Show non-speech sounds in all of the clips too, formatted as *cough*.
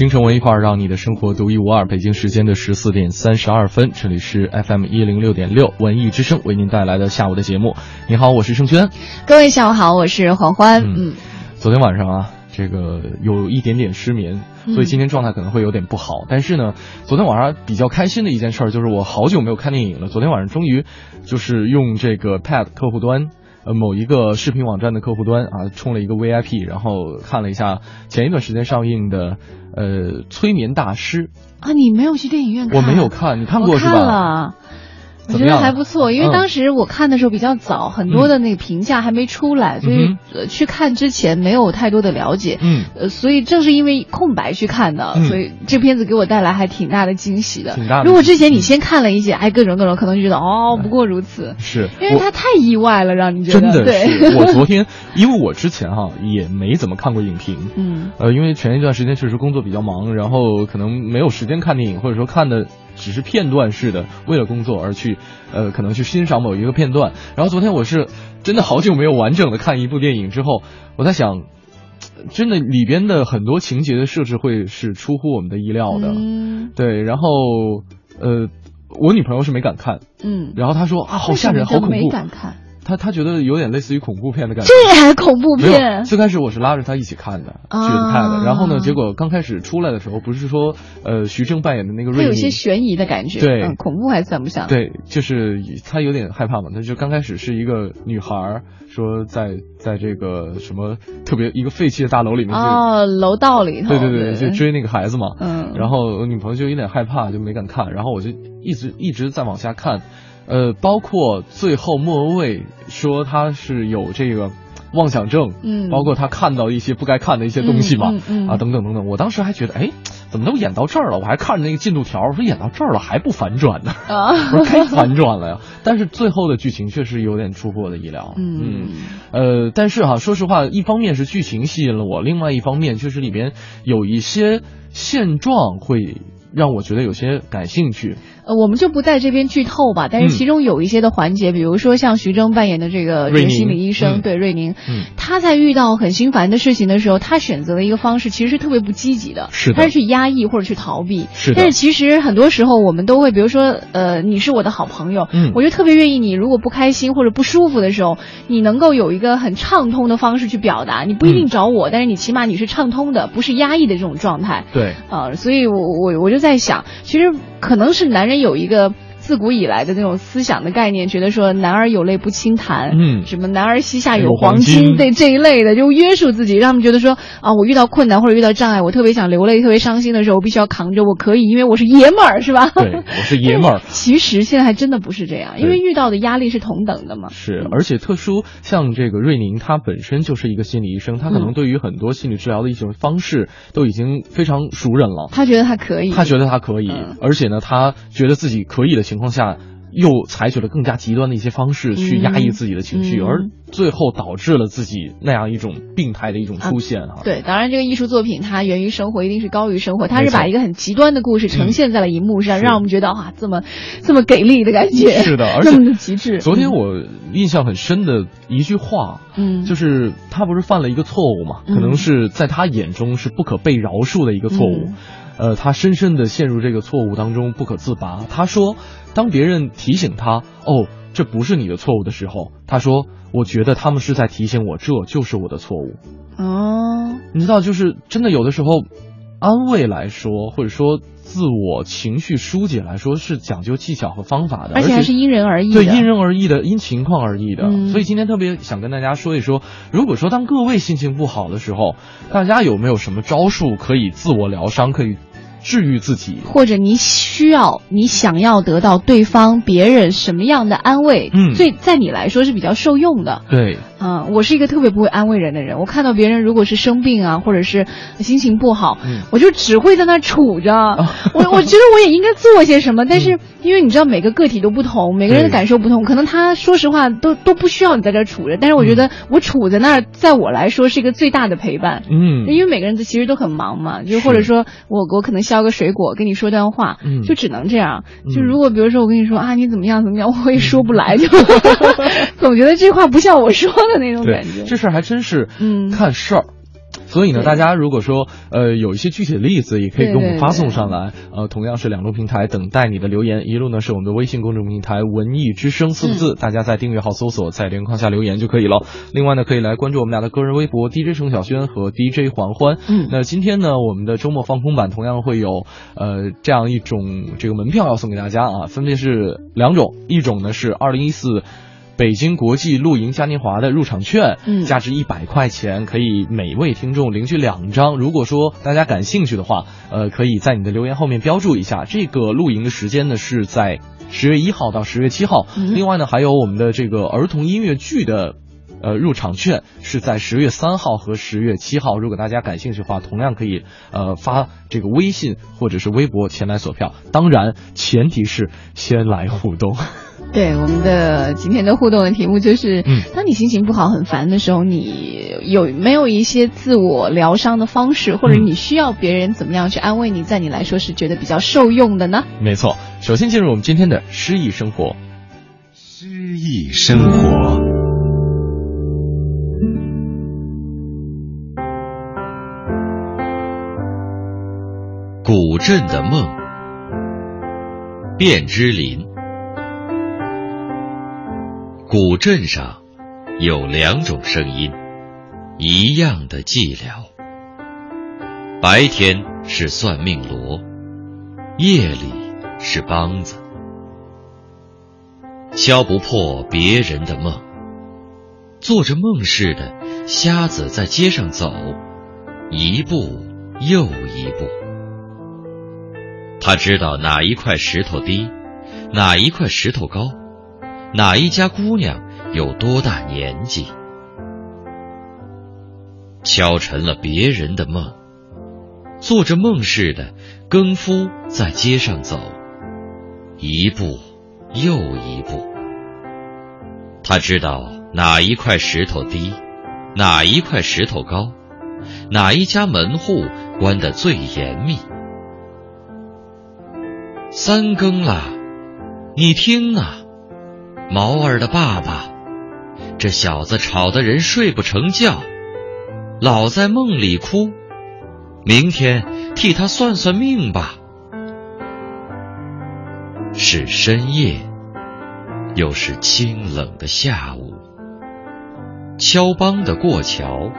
京城文艺范儿，让你的生活独一无二。北京时间的十四点三十二分，这里是 FM 一零六点六文艺之声为您带来的下午的节目。你好，我是盛轩。各位下午好，我是黄欢。嗯，昨天晚上啊，这个有一点点失眠，所以今天状态可能会有点不好。但是呢，昨天晚上比较开心的一件事就是我好久没有看电影了。昨天晚上终于就是用这个 Pad 客户端。呃，某一个视频网站的客户端啊，充了一个 VIP，然后看了一下前一段时间上映的呃《催眠大师》啊，你没有去电影院看？我没有看，你看过是吧？看了。我觉得还不错，因为当时我看的时候比较早，很多的那个评价还没出来，所以去看之前没有太多的了解。嗯，呃，所以正是因为空白去看的，所以这片子给我带来还挺大的惊喜的。挺大。如果之前你先看了一些，哎，各种各种，可能就觉得哦，不过如此。是，因为它太意外了，让你觉得。真的是。我昨天，因为我之前哈也没怎么看过影评。嗯。呃，因为前一段时间确实工作比较忙，然后可能没有时间看电影，或者说看的。只是片段式的，为了工作而去，呃，可能去欣赏某一个片段。然后昨天我是真的好久没有完整的看一部电影之后，我在想，真的里边的很多情节的设置会是出乎我们的意料的。嗯。对，然后呃，我女朋友是没敢看。嗯。然后她说啊，好吓人，好恐怖。没敢看。他他觉得有点类似于恐怖片的感觉，这还恐怖片？最开始我是拉着他一起看的，去看的。然后呢，结果刚开始出来的时候，不是说呃徐峥扮演的那个瑞，他有些悬疑的感觉，对，恐怖还算不上。对，就是他有点害怕嘛。他就刚开始是一个女孩说在在这个什么特别一个废弃的大楼里面，哦，楼道里头，对对对，就追那个孩子嘛。嗯。然后我女朋友就有点害怕，就没敢看。然后我就一直一直在往下看。呃，包括最后莫文蔚说他是有这个妄想症，嗯，包括他看到一些不该看的一些东西嘛，嗯啊，等等等等，我当时还觉得，哎，怎么都演到这儿了？我还看着那个进度条，我说演到这儿了还不反转呢？啊，我说该反转了呀。但是最后的剧情确实有点出乎我的意料，嗯，呃，但是哈，说实话，一方面是剧情吸引了我，另外一方面确实里边有一些现状会。让我觉得有些感兴趣，呃，我们就不在这边剧透吧。但是其中有一些的环节，比如说像徐峥扮演的这个心理医生，对瑞宁，他在遇到很心烦的事情的时候，他选择了一个方式，其实是特别不积极的，是他是去压抑或者去逃避。是但是其实很多时候我们都会，比如说，呃，你是我的好朋友，嗯，我就特别愿意你，如果不开心或者不舒服的时候，你能够有一个很畅通的方式去表达，你不一定找我，但是你起码你是畅通的，不是压抑的这种状态。对，啊，所以我我我就在想，其实。可能是男人有一个。自古以来的那种思想的概念，觉得说男儿有泪不轻弹，嗯，什么男儿膝下有黄金，对这一类的，就约束自己，让他们觉得说啊，我遇到困难或者遇到障碍，我特别想流泪、特别伤心的时候，我必须要扛着，我可以，因为我是爷们儿，是吧？对，我是爷们儿。*laughs* 其实现在还真的不是这样，因为遇到的压力是同等的嘛。是，而且特殊像这个瑞宁，他本身就是一个心理医生，他可能对于很多心理治疗的一种方式都已经非常熟人了。他觉得他可以，他觉得他可以，而且呢，他觉得自己可以的情况下。又采取了更加极端的一些方式去压抑自己的情绪，而最后导致了自己那样一种病态的一种出现啊！对，当然这个艺术作品它源于生活，一定是高于生活，它是把一个很极端的故事呈现在了荧幕上，让我们觉得哇，这么这么给力的感觉，是的，而 *laughs* 且极致。昨天我印象很深的一句话，嗯，就是他不是犯了一个错误嘛？可能是在他眼中是不可被饶恕的一个错误。呃，他深深的陷入这个错误当中不可自拔。他说，当别人提醒他“哦，这不是你的错误”的时候，他说：“我觉得他们是在提醒我，这就是我的错误。”哦，你知道，就是真的有的时候，安慰来说，或者说自我情绪疏解来说，是讲究技巧和方法的，而且还是因人而异。对，因人而异的，因情况而异的。所以今天特别想跟大家说一说，如果说当各位心情不好的时候，大家有没有什么招数可以自我疗伤，可以？治愈自己，或者你需要、你想要得到对方、别人什么样的安慰？嗯，所以在你来说是比较受用的。对，嗯，我是一个特别不会安慰人的人。我看到别人如果是生病啊，或者是心情不好，我就只会在那杵着。*laughs* 我我觉得我也应该做些什么，但是因为你知道每个个体都不同，每个人的感受不同，可能他说实话都都不需要你在这杵着。但是我觉得我杵在那儿，在我来说是一个最大的陪伴。嗯，因为每个人其实都很忙嘛，就或者说我我可能削个水果跟你说段话，就只能这样。就如果比如说我跟你说啊你怎么样怎么样，我也说不来，就 *laughs* *laughs* 总觉得这话不像我说。的那种感觉，这事儿还真是嗯看事儿。所以呢，大家如果说呃有一些具体的例子，也可以给我们发送上来。呃，同样是两种平台等待你的留言，一路呢是我们的微信公众平台“文艺之声”四个字，大家在订阅号搜索，在连框下留言就可以了。另外呢，可以来关注我们俩的个人微博 DJ 程小轩和 DJ 黄欢。嗯，那今天呢，我们的周末放空版同样会有呃这样一种这个门票要送给大家啊，分别是两种，一种呢是二零一四。北京国际露营嘉年华的入场券，嗯，价值一百块钱，可以每位听众领取两张。如果说大家感兴趣的话，呃，可以在你的留言后面标注一下。这个露营的时间呢是在十月一号到十月七号。另外呢，还有我们的这个儿童音乐剧的，呃，入场券是在十月三号和十月七号。如果大家感兴趣的话，同样可以呃发这个微信或者是微博前来索票。当然，前提是先来互动。对我们的今天的互动的题目就是：当你心情不好、很烦的时候，你有没有一些自我疗伤的方式，或者你需要别人怎么样去安慰你，在你来说是觉得比较受用的呢？没错，首先进入我们今天的诗意生活。诗意生活，古镇的梦，卞之琳。古镇上有两种声音，一样的寂寥。白天是算命锣，夜里是梆子，敲不破别人的梦。做着梦似的，瞎子在街上走，一步又一步。他知道哪一块石头低，哪一块石头高。哪一家姑娘有多大年纪？敲沉了别人的梦，做着梦似的，更夫在街上走，一步又一步。他知道哪一块石头低，哪一块石头高，哪一家门户关得最严密。三更了，你听啊！毛儿的爸爸，这小子吵得人睡不成觉，老在梦里哭。明天替他算算命吧。是深夜，又是清冷的下午。敲梆的过桥，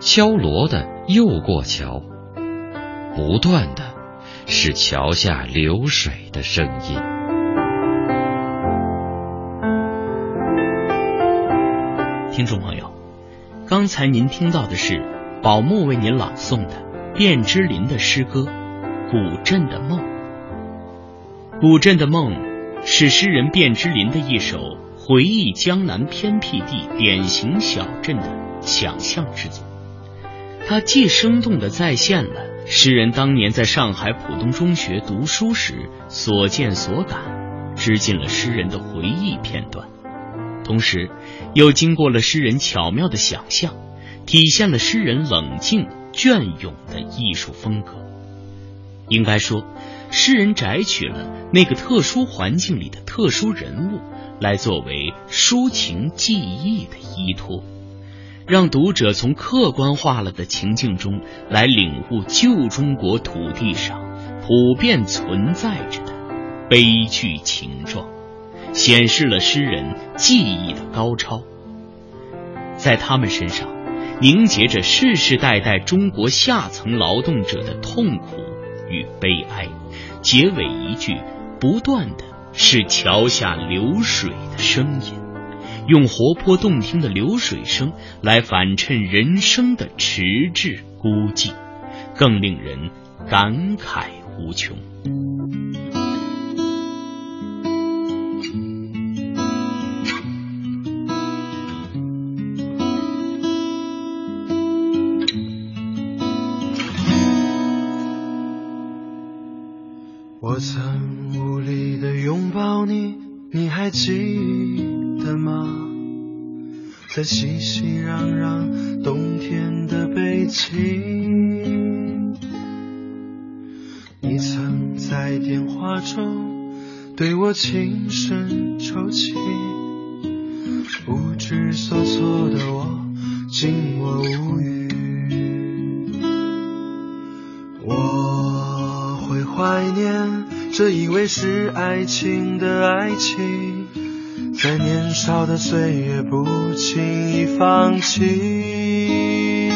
敲锣的又过桥，不断的是桥下流水的声音。听众朋友，刚才您听到的是宝木为您朗诵的卞之琳的诗歌《古镇的梦》。《古镇的梦》是诗人卞之琳的一首回忆江南偏僻地典型小镇的想象之作。它既生动地再现了诗人当年在上海浦东中学读书时所见所感，织进了诗人的回忆片段。同时，又经过了诗人巧妙的想象，体现了诗人冷静隽永的艺术风格。应该说，诗人摘取了那个特殊环境里的特殊人物，来作为抒情记忆的依托，让读者从客观化了的情境中来领悟旧中国土地上普遍存在着的悲剧情状。显示了诗人技艺的高超，在他们身上凝结着世世代代中国下层劳动者的痛苦与悲哀。结尾一句不断的是桥下流水的声音，用活泼动听的流水声来反衬人生的迟滞孤寂，更令人感慨无穷。我曾无力的拥抱你，你还记得吗？在熙熙攘攘冬天的北京，你曾在电话中对我轻声抽泣，不知所措的我静默无语。怀念这以为是爱情的爱情，在年少的岁月不轻易放弃。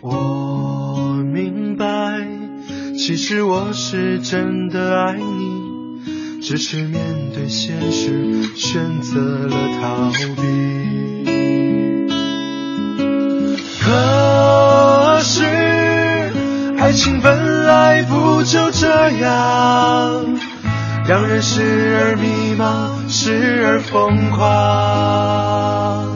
我明白，其实我是真的爱你，只是面对现实选择了逃避。可是，爱情本就这样，让人时而迷茫，时而疯狂，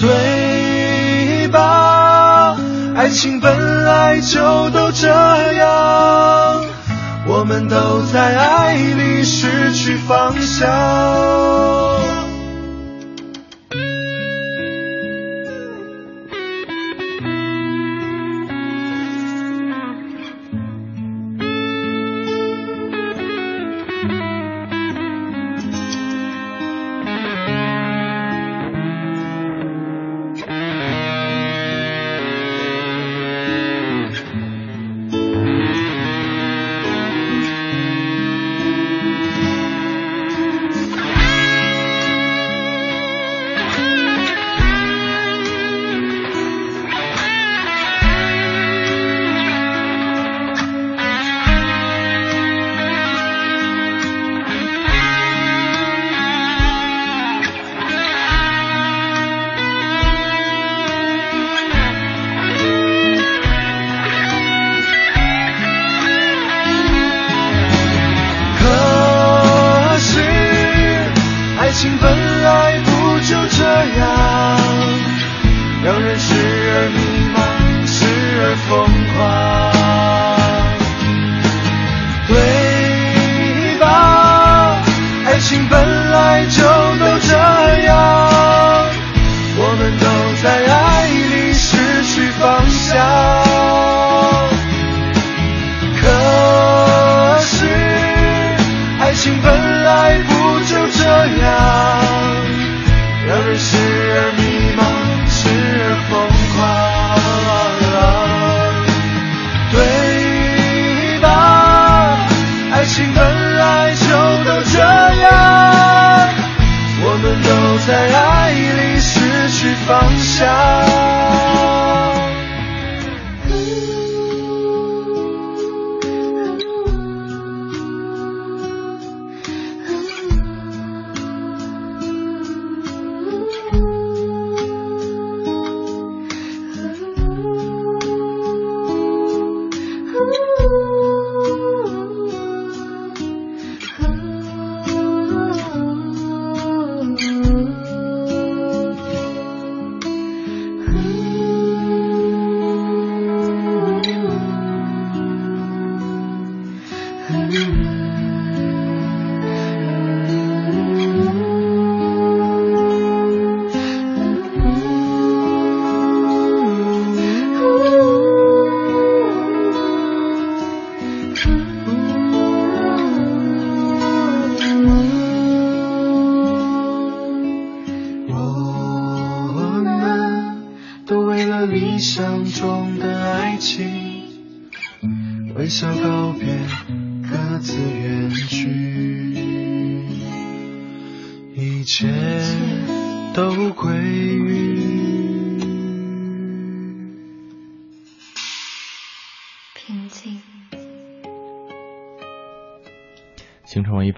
对吧？爱情本来就都这样，我们都在爱里失去方向。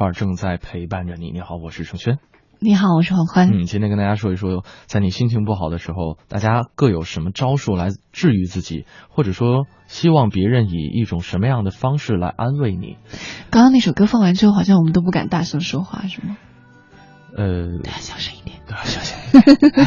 京城文艺范儿正在陪伴着你。你好，我是程轩。你好，我是黄欢。嗯，今天跟大家说一说，在你心情不好的时候，大家各有什么招数来治愈自己，或者说希望别人以一种什么样的方式来安慰你。刚刚那首歌放完之后，好像我们都不敢大声说话，是吗？呃，大家小声一点。都要小心一点。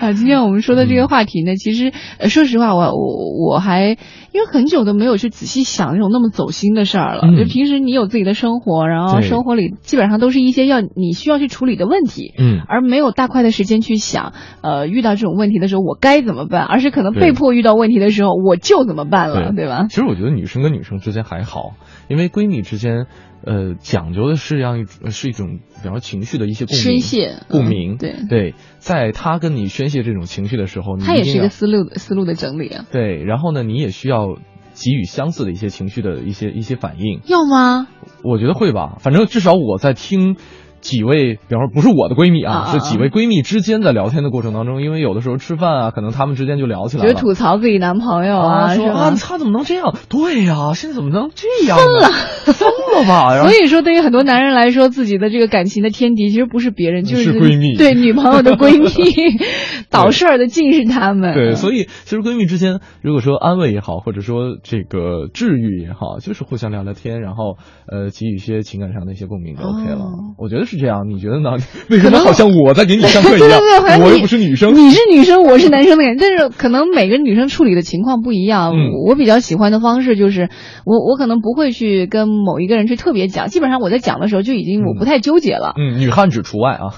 啊，*laughs* 今天我们说的这个话题呢，其实呃，说实话，我我我还因为很久都没有去仔细想那种那么走心的事儿了。就平时你有自己的生活，然后生活里基本上都是一些要你需要去处理的问题，嗯，而没有大块的时间去想，呃，遇到这种问题的时候我该怎么办，而是可能被迫遇到问题的时候我就怎么办了，对吧？其实我觉得女生跟女生之间还好，因为闺蜜之间。呃，讲究的是这样一是一种，比方说情绪的一些共鸣、宣泄、共鸣。对对，在她跟你宣泄这种情绪的时候，她也是一个思路思路的整理啊。对，然后呢，你也需要给予相似的一些情绪的一些一些反应。要吗？我觉得会吧，反正至少我在听。几位，比方说不是我的闺蜜啊，是几位闺蜜之间在聊天的过程当中，因为有的时候吃饭啊，可能她们之间就聊起来了，就吐槽自己男朋友啊，说啊，他怎么能这样？对呀，现在怎么能这样？疯了，疯了吧？*laughs* 所以说，对于很多男人来说，自己的这个感情的天敌其实不是别人，就是闺蜜，对女朋友的闺蜜，*laughs* *laughs* 倒事儿的尽是他们。对，所以其实闺蜜之间，如果说安慰也好，或者说这个治愈也好，就是互相聊聊天，然后呃，给予一些情感上的一些共鸣就 OK 了。我觉得是这样，你觉得呢？*laughs* 为什么好像我在给你上课一样？*laughs* 我又不是女生，你是女生，我是男生的感觉。但是可能每个女生处理的情况不一样。我比较喜欢的方式就是，我我可能不会去跟某一个人去特别讲，基本上我在讲的时候就已经我不太纠结了。嗯，女汉子除外啊。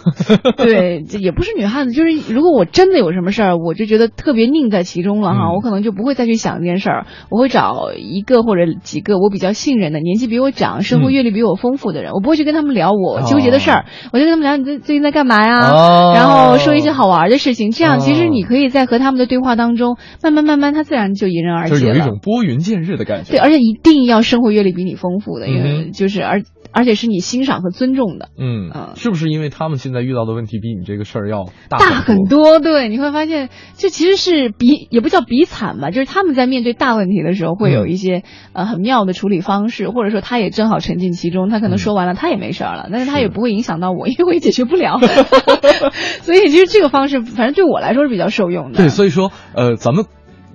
对，也不是女汉子，就是如果我真的有什么事儿，我就觉得特别拧在其中了哈，我可能就不会再去想这件事儿，我会找一个或者几个我比较信任的、年纪比我长、生活阅历比我丰富的人，我不会去跟他们聊我纠结的事儿，我就跟他们聊你这。最近在干嘛呀？然后说一些好玩的事情，这样其实你可以在和他们的对话当中，慢慢慢慢，他自然就迎刃而解了。就有一种拨云见日的感觉。对，而且一定要生活阅历比你丰富的，因为就是而而且是你欣赏和尊重的。嗯嗯，是不是因为他们现在遇到的问题比你这个事儿要大很多？对，你会发现，这其实是比也不叫比惨吧，就是他们在面对大问题的时候，会有一些呃很妙的处理方式，或者说他也正好沉浸其中，他可能说完了，他也没事儿了，但是他也不会影响到我，因为我也解决。不了，*laughs* 所以其实这个方式，反正对我来说是比较受用的。对，所以说，呃，咱们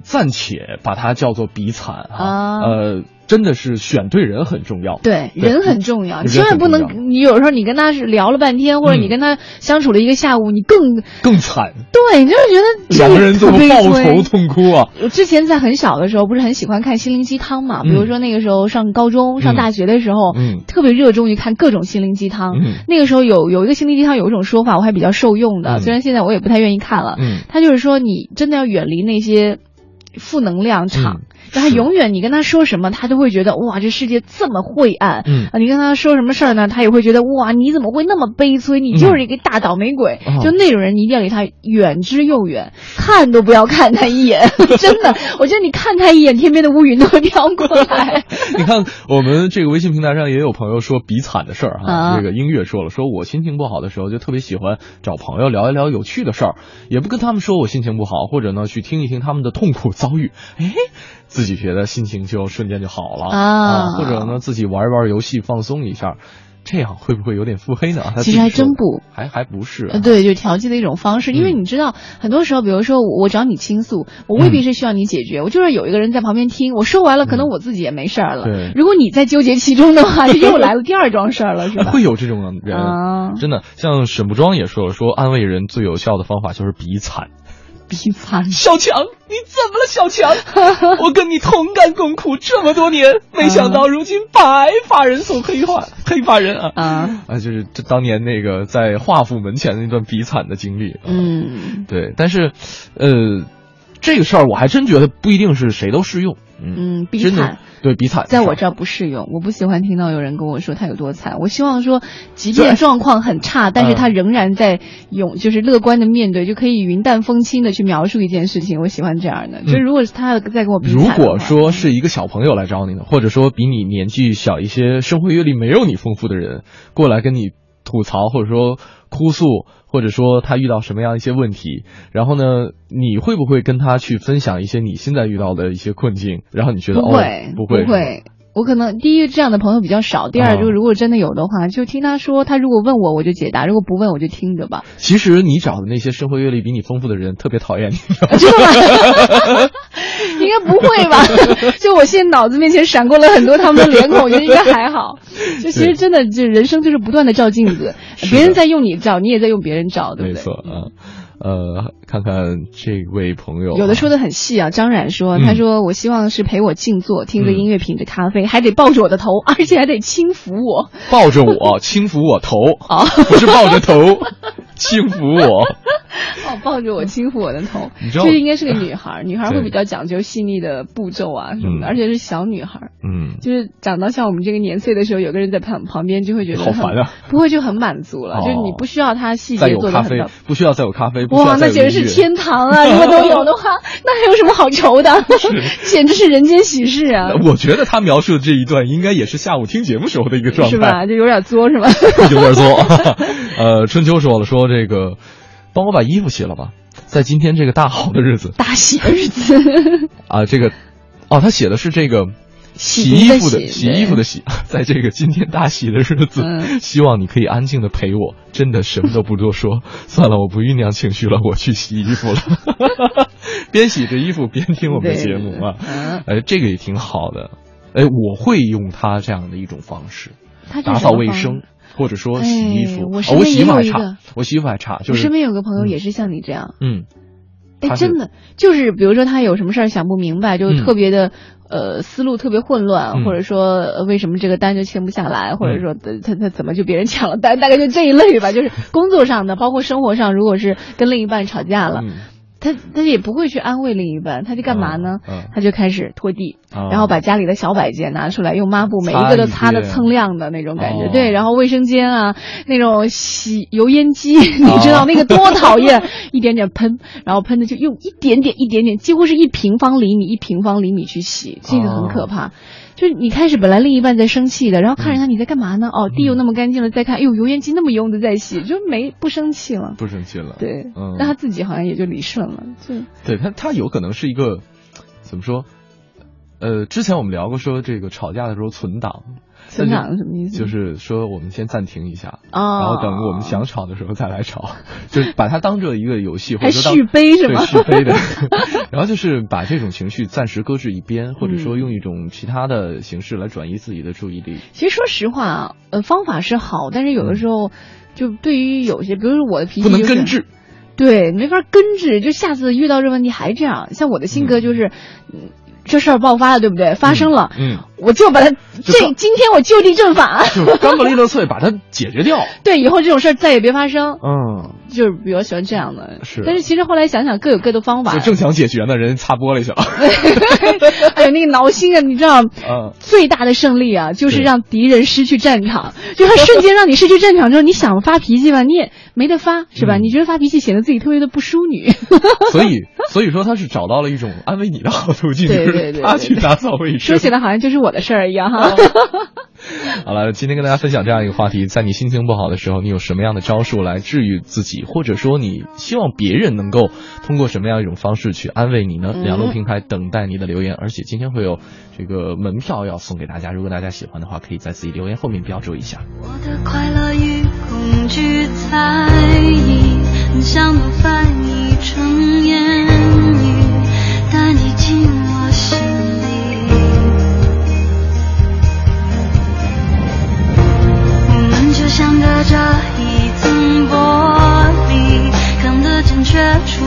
暂且把它叫做比惨啊，呃。真的是选对人很重要，对人很重要，千万不能你有时候你跟他是聊了半天，或者你跟他相处了一个下午，你更更惨，对，你就是觉得两个人都抱头痛哭啊。我之前在很小的时候，不是很喜欢看心灵鸡汤嘛，比如说那个时候上高中、上大学的时候，嗯，特别热衷于看各种心灵鸡汤。那个时候有有一个心灵鸡汤有一种说法，我还比较受用的，虽然现在我也不太愿意看了。嗯，他就是说你真的要远离那些负能量场。他永远，你跟他说什么，他都会觉得哇，这世界这么晦暗。嗯啊，你跟他说什么事儿呢，他也会觉得哇，你怎么会那么悲催？你就是一个大倒霉鬼。就那种人，你一定要离他远之又远，看都不要看他一眼。*laughs* 真的，我觉得你看他一眼，天边的乌云都会飘过来。*laughs* 你看，我们这个微信平台上也有朋友说比惨的事儿哈。这个音乐说了，说我心情不好的时候，就特别喜欢找朋友聊一聊有趣的事儿，也不跟他们说我心情不好，或者呢去听一听他们的痛苦遭遇。哎。自己觉得心情就瞬间就好了啊，或者呢自己玩一玩游戏放松一下，这样会不会有点腹黑呢？其实还真不，还还不是。对，就调剂的一种方式，因为你知道，很多时候，比如说我找你倾诉，我未必是需要你解决，我就是有一个人在旁边听，我说完了，可能我自己也没事儿了。对，如果你在纠结其中的话，*laughs* 又来了第二桩事儿了，是吧？*laughs* 会有这种人，真的，像沈不庄也说了，说安慰人最有效的方法就是比惨。比惨，小强，你怎么了？小强，*laughs* 我跟你同甘共苦这么多年，没想到如今白发人送黑发，黑发人啊啊啊！就是这当年那个在华府门前的那段比惨的经历。嗯，对，但是，呃，这个事儿我还真觉得不一定是谁都适用。嗯，比惨。对比惨，在我这儿不适用。我不喜欢听到有人跟我说他有多惨。我希望说，即便状况很差，但是他仍然在勇，就是乐观的面对，就可以云淡风轻的去描述一件事情。我喜欢这样的。就如果是他再跟我如果说是一个小朋友来找你呢，或者说比你年纪小一些、生活阅历没有你丰富的人过来跟你吐槽，或者说哭诉。或者说他遇到什么样一些问题，然后呢，你会不会跟他去分享一些你现在遇到的一些困境？然后你觉得不会，不会，不会。我可能第一这样的朋友比较少，第二就如果真的有的话，就听他说，他如果问我我就解答，如果不问我就听着吧。其实你找的那些生活阅历比你丰富的人特别讨厌你，真的吗？应该不会吧？*laughs* 就我现在脑子面前闪过了很多他们的脸孔，我觉得应该还好。*laughs* 就其实真的，就人生就是不断的照镜子，别人在用你照，你也在用别人照，对不对？没错啊。呃，看看这位朋友，有的说的很细啊。张冉说：“他说我希望是陪我静坐，听着音乐，品着咖啡，还得抱着我的头，*laughs* 而且还得轻抚我，抱着我，轻抚我头，不是抱着头，轻抚我。*laughs* ”哦，抱着我，轻抚我的头，这应该是个女孩，女孩会比较讲究细腻的步骤啊什么的，而且是小女孩，嗯，就是长到像我们这个年岁的时候，有个人在旁旁边就会觉得好烦啊，不会就很满足了，就是你不需要他细节做的很到，不需要再有咖啡，哇，那简直是天堂啊！如果都有的话，*laughs* 那还有什么好愁的？*laughs* 简直是人间喜事啊！我觉得他描述的这一段应该也是下午听节目时候的一个状态，是吧？就有点作是吧？有点作。呃，春秋说了，说这个。帮我把衣服洗了吧，在今天这个大好的日子，大喜 *laughs* 的日子啊，这个，哦，他写的是这个洗衣服的洗衣服的洗，在这个今天大喜的日子，希望你可以安静的陪我，真的什么都不多说，*laughs* 算了，我不酝酿情绪了，我去洗衣服了，*laughs* 边洗着衣服边听我们的节目啊，哎，这个也挺好的，哎，我会用他这样的一种方式，打扫卫生。或者说洗衣服，我洗衣服还差，我洗衣服还差。就我身边有个朋友也是像你这样，嗯，哎，真的就是比如说他有什么事儿想不明白，就特别的呃思路特别混乱，或者说为什么这个单就签不下来，或者说他他怎么就别人抢了单，大概就这一类吧。就是工作上的，包括生活上，如果是跟另一半吵架了。他他也不会去安慰另一半，他就干嘛呢？他就开始拖地，然后把家里的小摆件拿出来，用抹布每一个都擦的锃亮的那种感觉。对，然后卫生间啊，那种洗油烟机，*laughs* 你知道那个多讨厌，一点点喷，然后喷的就用一点点一点点，几乎是一平方厘米一平方厘米去洗，这个很可怕。就是你开始本来另一半在生气的，然后看着他你在干嘛呢？哦，地又那么干净了，再看，哎呦，油烟机那么用的在洗，就没不生气了，不生气了。对，那他自己好像也就理顺了。就对他，他有可能是一个怎么说？呃，之前我们聊过，说这个吵架的时候存档。存档什么意思？就是说我们先暂停一下，然后等我们想吵的时候再来吵，*laughs* 就把它当做一个游戏，或者续杯是吗？续杯的。*laughs* 然后就是把这种情绪暂时搁置一边，或者说用一种其他的形式来转移自己的注意力。其实说实话啊，呃，方法是好，但是有的时候就对于有些，比如说我的脾气不能根治，对，没法根治，就下次遇到这问题还这样。像我的性格就是，嗯。这事儿爆发了，对不对？发生了，嗯，我就把它这今天我就地正法，就刚个利乐脆把它解决掉。*laughs* 对，以后这种事儿再也别发生。嗯，就是比较喜欢这样的。是，但是其实后来想想，各有各的方法。就正想解决呢，人擦玻璃去了。*laughs* 还有那个挠心啊，你知道，最大的胜利啊，就是让敌人失去战场，就他瞬间让你失去战场之后，你想发脾气吧，你也没得发，是吧？你觉得发脾气显得自己特别的不淑女。*laughs* 所以，所以说他是找到了一种安慰你的好途径。对。对对，他去打扫卫生，说起来好像就是我的事儿一样哈。*laughs* 好了，今天跟大家分享这样一个话题，在你心情不好的时候，你有什么样的招数来治愈自己，或者说你希望别人能够通过什么样一种方式去安慰你呢？两路平台等待你的留言，而且今天会有这个门票要送给大家，如果大家喜欢的话，可以在自己留言后面标注一下。我的快乐与恐惧在很想都翻译成这一层玻璃，看得见却触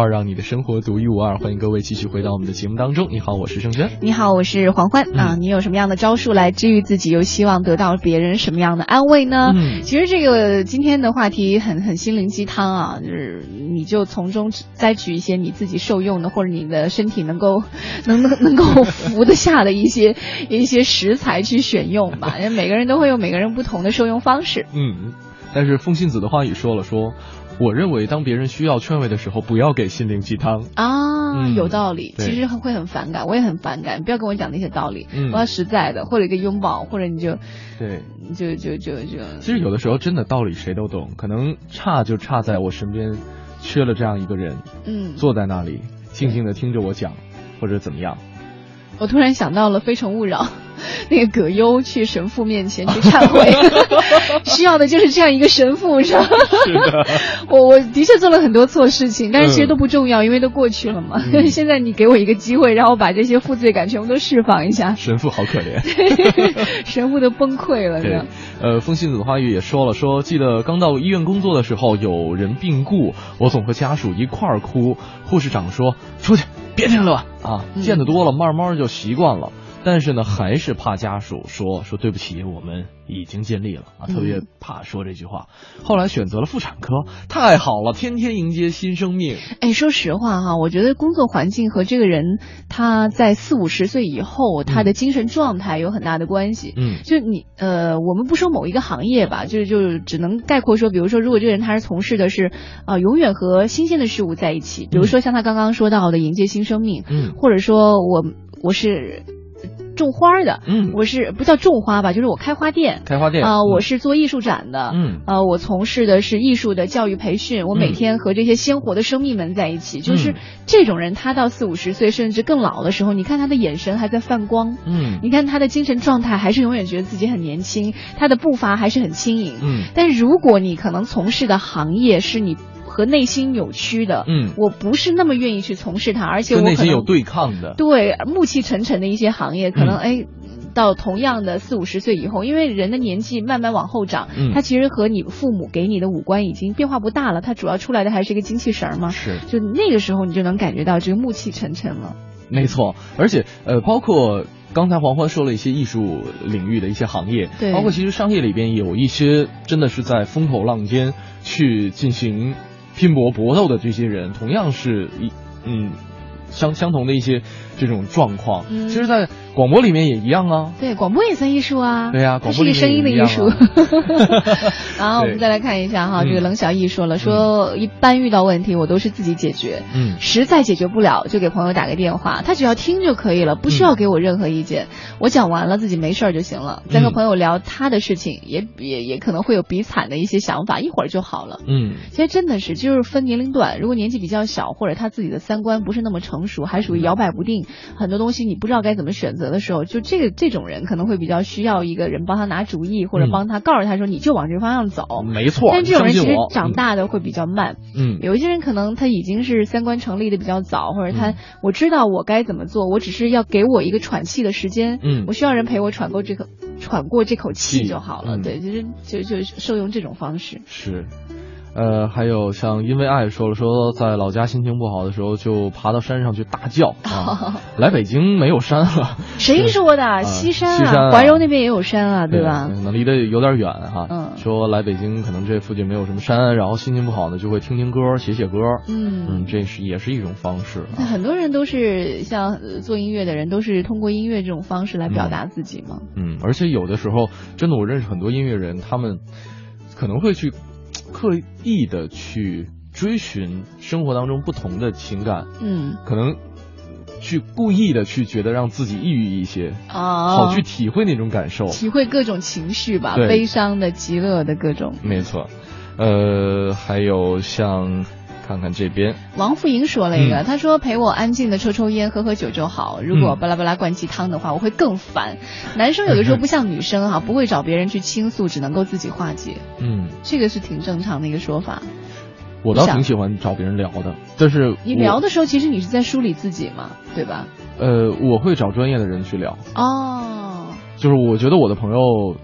让你的生活独一无二。欢迎各位继续回到我们的节目当中。你好，我是盛轩。你好，我是黄欢。啊，你有什么样的招数来治愈自己，又希望得到别人什么样的安慰呢？嗯，其实这个今天的话题很很心灵鸡汤啊，就是你就从中摘取一些你自己受用的，或者你的身体能够 *laughs* 能能能够服得下的一些 *laughs* 一些食材去选用吧。*laughs* 因为每个人都会有每个人不同的受用方式。嗯，但是风信子的话语说了说。我认为，当别人需要劝慰的时候，不要给心灵鸡汤啊，有道理。其实会很反感，我也很反感。不要跟我讲那些道理，我要实在的，或者一个拥抱，或者你就对，就就就就。其实有的时候真的道理谁都懂，可能差就差在我身边缺了这样一个人，嗯，坐在那里静静的听着我讲，或者怎么样。我突然想到了《非诚勿扰》。*laughs* 那个葛优去神父面前去忏悔，*laughs* 需要的就是这样一个神父，是吧？*laughs* 我我的确做了很多错事情，但是其实都不重要，因为都过去了嘛。现在你给我一个机会，让我把这些负罪感全部都释放一下。神父好可怜，神父都崩溃了。对，呃，风信子的话语也说了，说记得刚到医院工作的时候，有人病故，我总和家属一块儿哭。护士长说：“出去，别听了。”啊，见得多了，慢慢就习惯了。但是呢，还是怕家属说说对不起，我们已经尽力了啊，特别怕说这句话。后来选择了妇产科，太好了，天天迎接新生命。哎，说实话哈，我觉得工作环境和这个人他在四五十岁以后他的精神状态有很大的关系。嗯，就你呃，我们不说某一个行业吧，就是就只能概括说，比如说，如果这个人他是从事的是啊，永远和新鲜的事物在一起，比如说像他刚刚说到的迎接新生命，嗯，或者说我我是。种花的，嗯，我是不叫种花吧，就是我开花店，开花店啊，我是做艺术展的，嗯，呃，我从事的是艺术的教育培训，我每天和这些鲜活的生命们在一起，就是这种人，他到四五十岁甚至更老的时候，你看他的眼神还在泛光，嗯，你看他的精神状态还是永远觉得自己很年轻，他的步伐还是很轻盈，嗯，但如果你可能从事的行业是你。和内心扭曲的，嗯，我不是那么愿意去从事它，而且我内心有对抗的，对暮气沉沉的一些行业，可能哎，到同样的四五十岁以后，因为人的年纪慢慢往后长，嗯，他其实和你父母给你的五官已经变化不大了，他主要出来的还是一个精气神嘛，是，就那个时候你就能感觉到这个暮气沉沉了。没错，而且呃，包括刚才黄欢说了一些艺术领域的一些行业，对，包括其实商业里边有一些真的是在风口浪尖去进行。拼搏搏斗的这些人，同样是一嗯相相同的一些这种状况。其实，在广播里面也一样啊，对，广播也算艺术啊，对呀，它是一个声音的艺术。然后 *laughs* *laughs* 我们再来看一下哈，这个冷小艺说了，说一般遇到问题我都是自己解决，嗯，实在解决不了就给朋友打个电话，他只要听就可以了，不需要给我任何意见，我讲完了自己没事儿就行了，再和朋友聊他的事情，也也也可能会有比惨的一些想法，一会儿就好了。嗯，其实真的是就是分年龄段，如果年纪比较小，或者他自己的三观不是那么成熟，还属于摇摆不定，很多东西你不知道该怎么选择。择的时候，就这个这种人可能会比较需要一个人帮他拿主意，或者帮他告诉他说你就往这个方向走。没错。但这种人其实长大的会比较慢。嗯。有一些人可能他已经是三观成立的比较早，或者他我知道我该怎么做，我只是要给我一个喘气的时间。嗯。我需要人陪我喘过这口喘过这口气就好了。对，就是就就受用这种方式。是。呃，还有像因为爱说了说，在老家心情不好的时候，就爬到山上去大叫 *laughs* 啊。来北京没有山了，*laughs* 谁说的？西山啊，怀柔那边也有山啊，对吧？可能离得有点远哈。嗯。说来北京可能这附近没有什么山，然后心情不好呢，就会听听歌，写写歌。嗯嗯，这是也是一种方式。很多人都是像做音乐的人，都是通过音乐这种方式来表达自己嘛。嗯，而且有的时候，真的我认识很多音乐人，他们可能会去。刻意的去追寻生活当中不同的情感，嗯，可能去故意的去觉得让自己抑郁一些，啊，好去体会那种感受，体会各种情绪吧，悲伤的、极乐的各种。没错，呃，还有像。看看这边，王富莹说了一个，他说陪我安静的抽抽烟、喝喝酒就好。如果巴拉巴拉灌鸡汤的话，我会更烦。男生有的时候不像女生哈，*laughs* 不会找别人去倾诉，只能够自己化解。嗯，这个是挺正常的一个说法。我倒挺喜欢找别人聊的，但是你聊的时候，其实你是在梳理自己嘛，对吧？呃，我会找专业的人去聊。哦，就是我觉得我的朋友。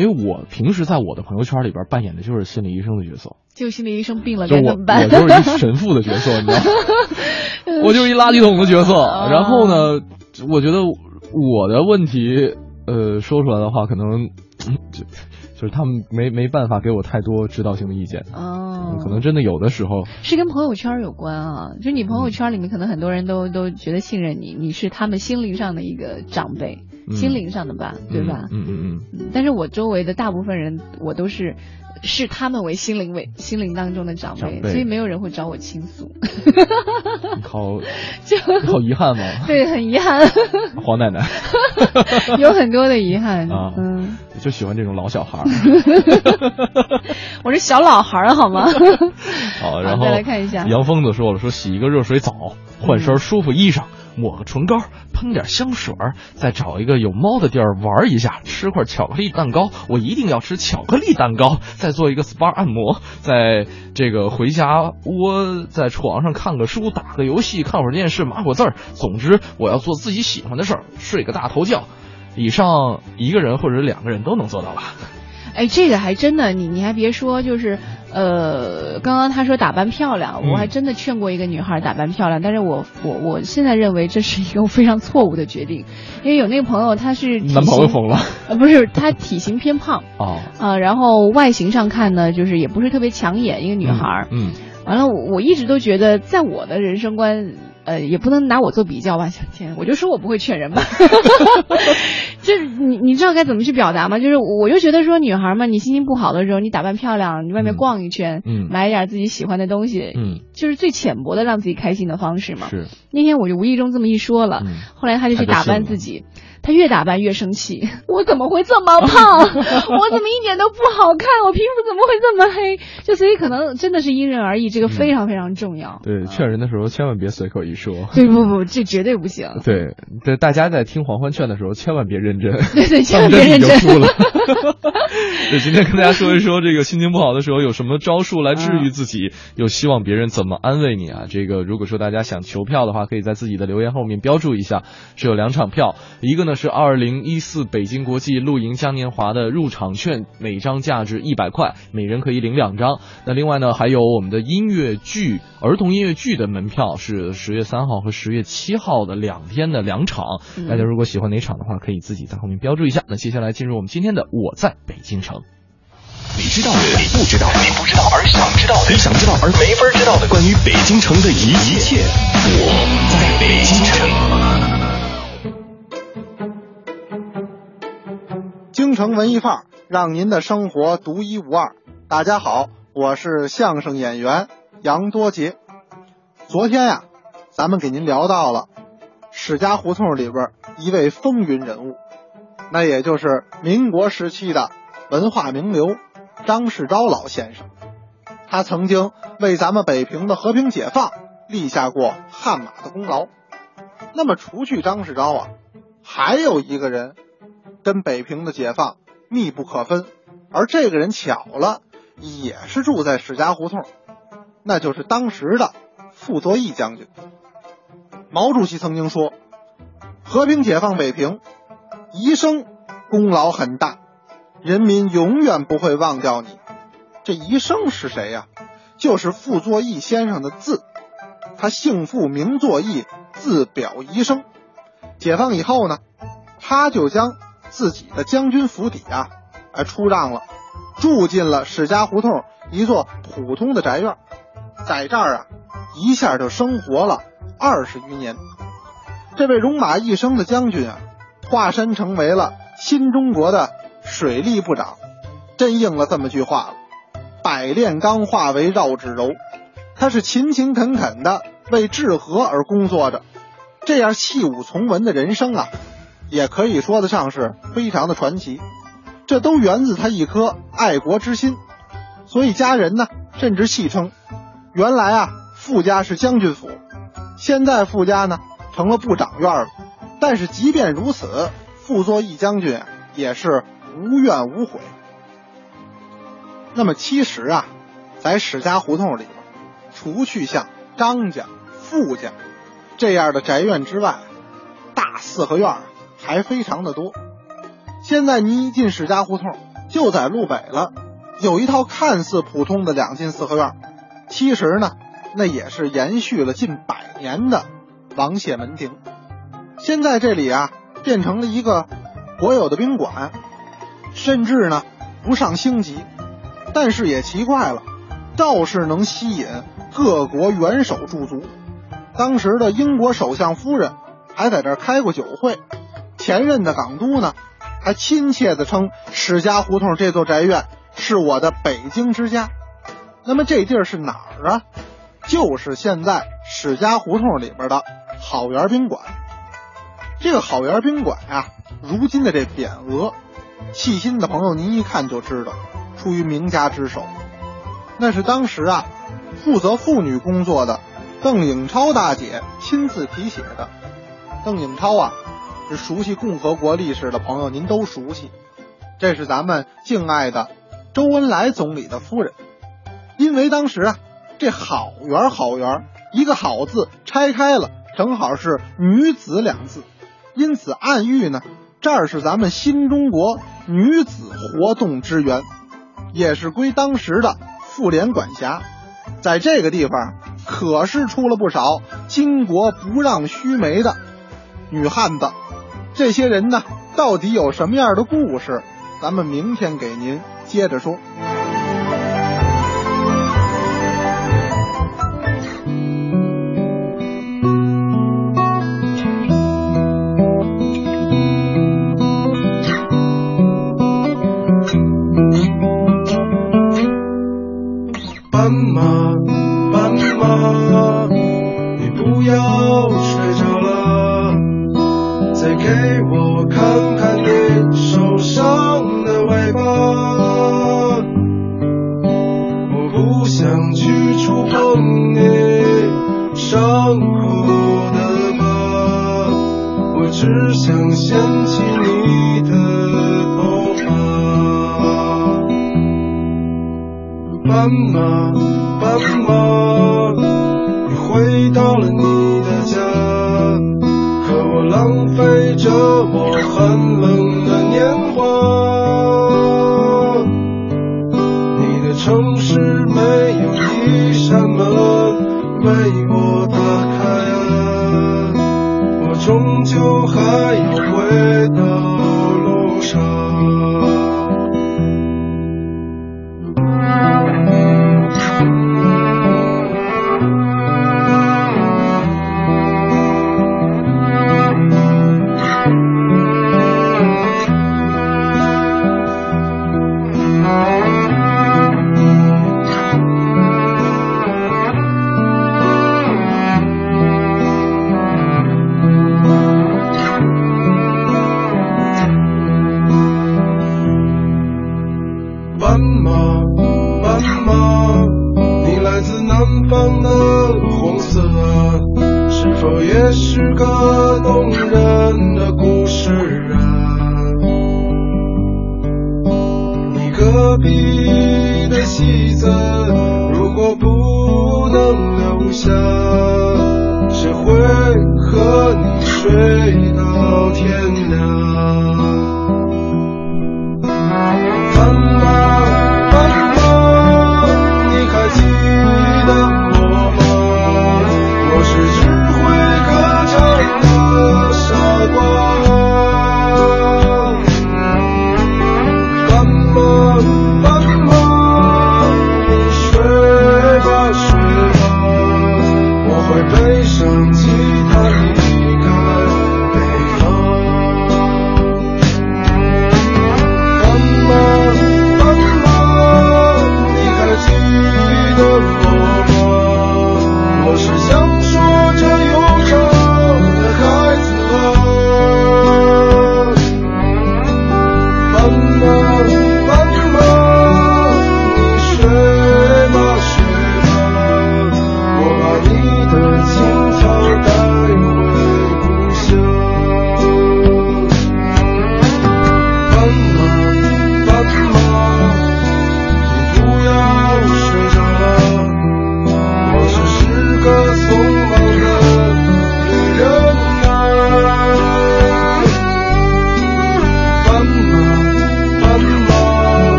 因为我平时在我的朋友圈里边扮演的就是心理医生的角色，就心理医生病了该怎么办？我就是一神父的角色，你知道吗？*laughs* 我就是一垃圾桶的角色。然后呢，我觉得我的问题，呃，说出来的话，可能就就是他们没没办法给我太多指导性的意见。哦，可能真的有的时候是跟朋友圈有关啊。就你朋友圈里面，可能很多人都都觉得信任你，你是他们心灵上的一个长辈。心灵上的吧，对吧？嗯嗯嗯。但是我周围的大部分人，我都是视他们为心灵为心灵当中的长辈，所以没有人会找我倾诉。好，*laughs* 就好遗憾吗？*laughs* 对，很遗憾。黄奶奶，*laughs* 有很多的遗憾啊。嗯，就喜欢这种老小孩。我是小老孩好吗？好，然后再来看一下，杨疯子说了，说洗一个热水澡，换身舒服衣裳。抹个唇膏，喷点香水，再找一个有猫的地儿玩一下，吃块巧克力蛋糕。我一定要吃巧克力蛋糕。再做一个 SPA 按摩，在这个回家窝在床上看个书，打个游戏，看会儿电视，码会字儿。总之，我要做自己喜欢的事儿，睡个大头觉。以上一个人或者两个人都能做到吧？哎，这个还真的，你你还别说，就是，呃，刚刚他说打扮漂亮，我还真的劝过一个女孩打扮漂亮，但是我我我现在认为这是一个非常错误的决定，因为有那个朋友他是男朋友疯了，呃，不是，他体型偏胖 *laughs* 哦，啊，然后外形上看呢，就是也不是特别抢眼，一个女孩，嗯，完了，我我一直都觉得，在我的人生观。呃，也不能拿我做比较吧，小天，我就说我不会劝人吧，*laughs* 就是你你知道该怎么去表达吗？就是我就觉得说女孩嘛，你心情不好的时候，你打扮漂亮，你外面逛一圈，嗯，买一点自己喜欢的东西，嗯，就是最浅薄的让自己开心的方式嘛。是。那天我就无意中这么一说了，后来他就去打扮自己。他越打扮越生气，*laughs* 我怎么会这么胖？*laughs* 我怎么一点都不好看？我皮肤怎么会这么黑？就所以可能真的是因人而异，这个非常非常重要。对，劝人的时候千万别随口一说。*laughs* 对，不不，这绝对不行。对，对，大家在听黄欢劝的时候千万别认真。对对，千万别认真。对，今天跟大家说一说这个心情不好的时候有什么招数来治愈自己，又希望别人怎么安慰你啊？这个如果说大家想求票的话，可以在自己的留言后面标注一下，是有两场票，一个呢。是二零一四北京国际露营嘉年华的入场券，每张价值一百块，每人可以领两张。那另外呢，还有我们的音乐剧、儿童音乐剧的门票，是十月三号和十月七号的两天的两场。大家如果喜欢哪场的话，可以自己在后面标注一下。那接下来进入我们今天的我在北京城。你知道的，你不知道，你不知道而想知道的，你想知道而没法知道的，关于北京城的一切，我在北京城。城文艺范儿，让您的生活独一无二。大家好，我是相声演员杨多杰。昨天呀，咱们给您聊到了史家胡同里边一位风云人物，那也就是民国时期的文化名流张世钊老先生。他曾经为咱们北平的和平解放立下过汗马的功劳。那么，除去张世钊啊。还有一个人跟北平的解放密不可分，而这个人巧了，也是住在史家胡同，那就是当时的傅作义将军。毛主席曾经说：“和平解放北平，一生功劳很大，人民永远不会忘掉你。”这一生是谁呀？就是傅作义先生的字，他姓傅名作义，字表宜生。解放以后呢，他就将自己的将军府邸啊，哎出让了，住进了史家胡同一座普通的宅院，在这儿啊，一下就生活了。二十余年，这位戎马一生的将军啊，化身成为了新中国的水利部长，真应了这么句话了：“百炼钢化为绕指柔。”他是勤勤恳恳的为治河而工作着，这样弃武从文的人生啊，也可以说得上是非常的传奇。这都源自他一颗爱国之心，所以家人呢，甚至戏称：“原来啊，傅家是将军府。”现在傅家呢成了部长院了，但是即便如此，傅作义将军也是无怨无悔。那么其实啊，在史家胡同里边，除去像张家、傅家这样的宅院之外，大四合院还非常的多。现在你一进史家胡同，就在路北了，有一套看似普通的两进四合院，其实呢。那也是延续了近百年的王谢门庭，现在这里啊变成了一个国有的宾馆，甚至呢不上星级，但是也奇怪了，倒是能吸引各国元首驻足。当时的英国首相夫人还在这儿开过酒会，前任的港督呢还亲切地称史家胡同这座宅院是我的北京之家。那么这地儿是哪儿啊？就是现在史家胡同里边的好园宾馆。这个好园宾馆啊，如今的这匾额，细心的朋友您一看就知道，出于名家之手。那是当时啊，负责妇女工作的邓颖超大姐亲自题写的。邓颖超啊，熟悉共和国历史的朋友您都熟悉，这是咱们敬爱的周恩来总理的夫人。因为当时啊。这好园好园，一个好字拆开了，正好是女子两字，因此暗喻呢，这儿是咱们新中国女子活动之源，也是归当时的妇联管辖。在这个地方，可是出了不少巾帼不让须眉的女汉子。这些人呢，到底有什么样的故事？咱们明天给您接着说。斑马，斑马，你不要给我看看你受伤的尾巴我不想去触碰你伤口的疤我只想掀起你的头发。斑马斑马你回到了你浪费着我寒冷的年华。你的城市没有一扇门为我打开啊。我终究还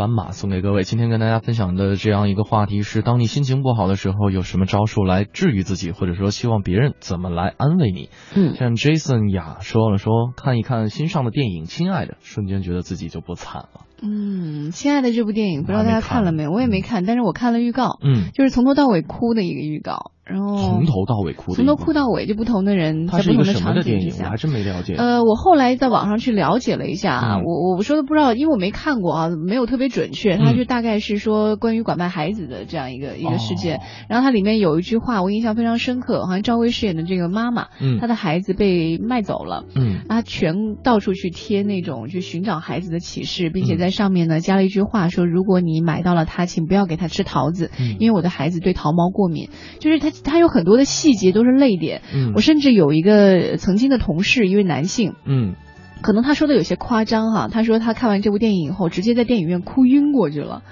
斑马》送给各位。今天跟大家分享的这样一个话题是：当你心情不好的时候，有什么招数来治愈自己，或者说希望别人怎么来安慰你？嗯，像 Jason 雅说了，说看一看新上的电影《亲爱的》，瞬间觉得自己就不惨了。嗯，亲爱的这部电影不知道大家看了没有？我也没看，但是我看了预告，嗯，就是从头到尾哭的一个预告。然后从头到尾哭，从头哭到尾，就不同的人在不同的场景之下，我还真没了解。呃，我后来在网上去了解了一下，我我说的不知道，因为我没看过啊，没有特别准确。它就大概是说关于拐卖孩子的这样一个一个事件。然后它里面有一句话我印象非常深刻，好像赵薇饰演的这个妈妈，嗯她的孩子被卖走了，嗯，她全到处去贴那种去寻找孩子的启示，并且在上面呢加了一句话说，如果你买到了他，请不要给他吃桃子，因为我的孩子对桃毛过敏。就是他他有很多的。细节都是泪点，嗯，我甚至有一个曾经的同事，一位男性，嗯，可能他说的有些夸张哈，他说他看完这部电影以后，直接在电影院哭晕过去了，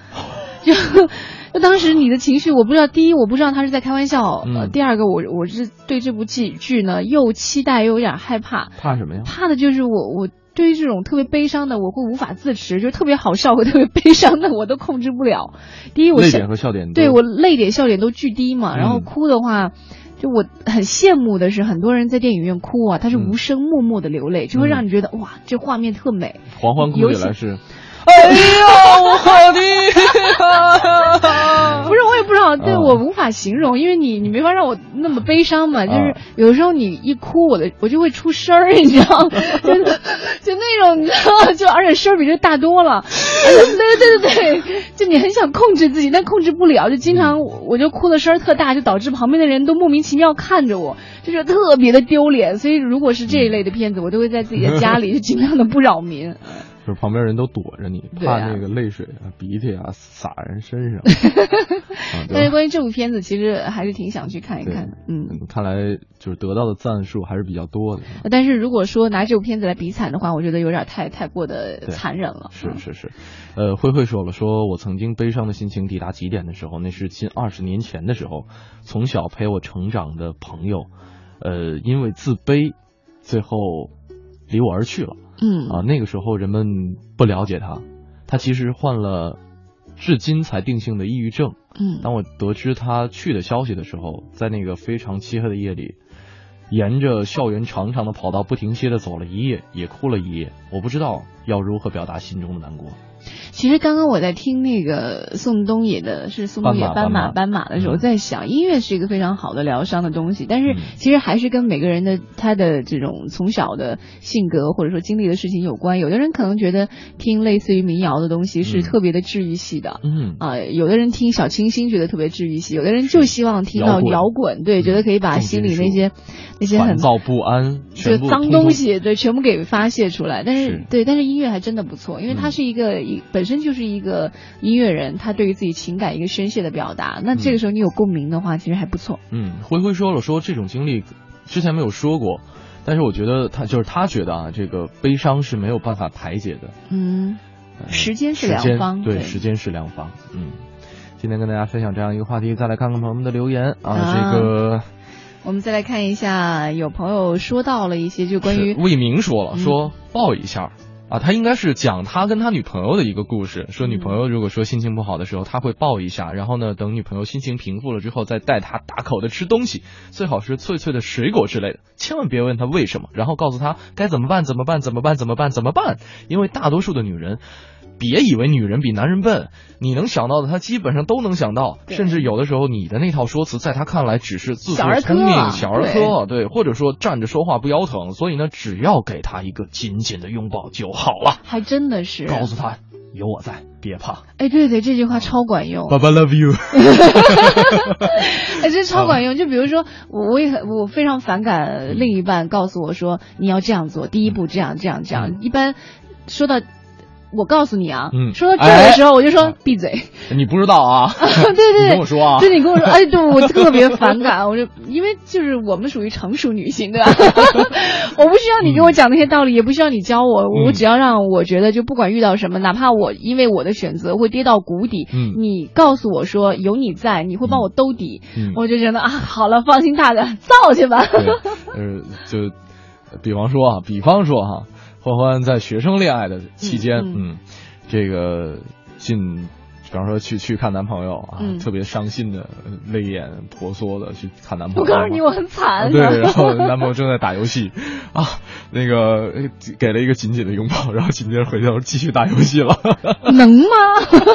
就 *laughs* 就当时你的情绪，我不知道，第一我不知道他是在开玩笑，呃，第二个我我是对这部剧剧呢又期待又有点害怕，怕什么呀？怕的就是我我。对于这种特别悲伤的，我会无法自持；就是特别好笑和特别悲伤的，我都控制不了。第一，我泪点和笑点，对我泪点笑点都巨低嘛。然后哭的话，就我很羡慕的是，很多人在电影院哭啊，他是无声默默的流泪，就会让你觉得哇，这画面特美。黄欢哭起来是。哎呀，我的，*laughs* 不是我也不知道，对我无法形容，因为你你没法让我那么悲伤嘛。就是有时候你一哭，我的我就会出声儿，你知道，*laughs* 就就那种你知道，就而且声儿比这大多了。对对对对对，就你很想控制自己，但控制不了，就经常我就哭的声儿特大，就导致旁边的人都莫名其妙看着我，就是特别的丢脸。所以如果是这一类的片子，我都会在自己的家里，就尽量的不扰民。就是旁边人都躲着你，怕那个泪水啊、鼻涕啊洒人身上。*laughs* 但是关于这部片子，其实还是挺想去看一看的。嗯，看来就是得到的赞数还是比较多的。但是如果说拿这部片子来比惨的话，我觉得有点太太过的残忍了。是是是，呃，慧慧说了，说我曾经悲伤的心情抵达极点的时候，那是近二十年前的时候，从小陪我成长的朋友，呃，因为自卑，最后离我而去了。嗯啊，那个时候人们不了解他，他其实患了至今才定性的抑郁症。嗯，当我得知他去的消息的时候，在那个非常漆黑的夜里，沿着校园长长的跑道不停歇的走了一夜，也哭了一夜。我不知道要如何表达心中的难过。其实刚刚我在听那个宋冬野的，是宋冬野斑马斑马的时候，在想音乐是一个非常好的疗伤的东西，但是其实还是跟每个人的他的这种从小的性格或者说经历的事情有关。有的人可能觉得听类似于民谣的东西是特别的治愈系的，嗯。啊，有的人听小清新觉得特别治愈系，有的人就希望听到摇滚，对，觉得可以把心里那些那些很躁不安、就脏东西，对，全部给发泄出来。但是对，但是音乐还真的不错，因为它是一个一。己本身就是一个音乐人，他对于自己情感一个宣泄的表达。那这个时候你有共鸣的话，其实还不错。嗯，灰灰说了，说这种经历之前没有说过，但是我觉得他就是他觉得啊，这个悲伤是没有办法排解的。嗯，时间是良方，对，时间是良方。嗯，今天跟大家分享这样一个话题，再来看看朋友们的留言啊，这个。我们再来看一下，有朋友说到了一些，就关于魏明说了，说抱一下啊，他应该是讲他跟他女朋友的一个故事，说女朋友如果说心情不好的时候，他会抱一下，然后呢，等女朋友心情平复了之后，再带她大口的吃东西，最好是脆脆的水果之类的，千万别问他为什么，然后告诉他该怎么办，怎么办，怎么办，怎么办，怎么办，因为大多数的女人。别以为女人比男人笨，你能想到的，她基本上都能想到，甚至有的时候你的那套说辞，在她看来只是自作聪明、小儿科，对，或者说站着说话不腰疼，所以呢，只要给她一个紧紧的拥抱就好了。还真的是，告诉她有我在，别怕。哎，对对，这句话超管用。爸爸 love you。*laughs* 哎，这超管用。就比如说，我我也很，我非常反感另一半告诉我说你要这样做，第一步这样这样这样。一般说到。我告诉你啊，说到这的时候，我就说闭嘴。*laughs* 你不知道啊？*laughs* 对对，你跟我说啊。对，你跟我说，哎，对我特别反感，*laughs* 我就因为就是我们属于成熟女性，对吧？我不需要你给我讲那些道理，也不需要你教我，我只要让我觉得，就不管遇到什么，哪怕我因为我的选择会跌到谷底，你告诉我说有你在，你会帮我兜底，我就觉得啊，好了，放心大胆，造去吧。呃，就比方说啊，比方说哈。欢欢在学生恋爱的期间，嗯，这个进，比方说去去看男朋友啊，特别伤心的泪眼婆娑的去看男朋友。我告诉你，我很惨。对，然后男朋友正在打游戏，*laughs* 啊，那个给了一个紧紧的拥抱，然后紧接着回头继续打游戏了。能吗？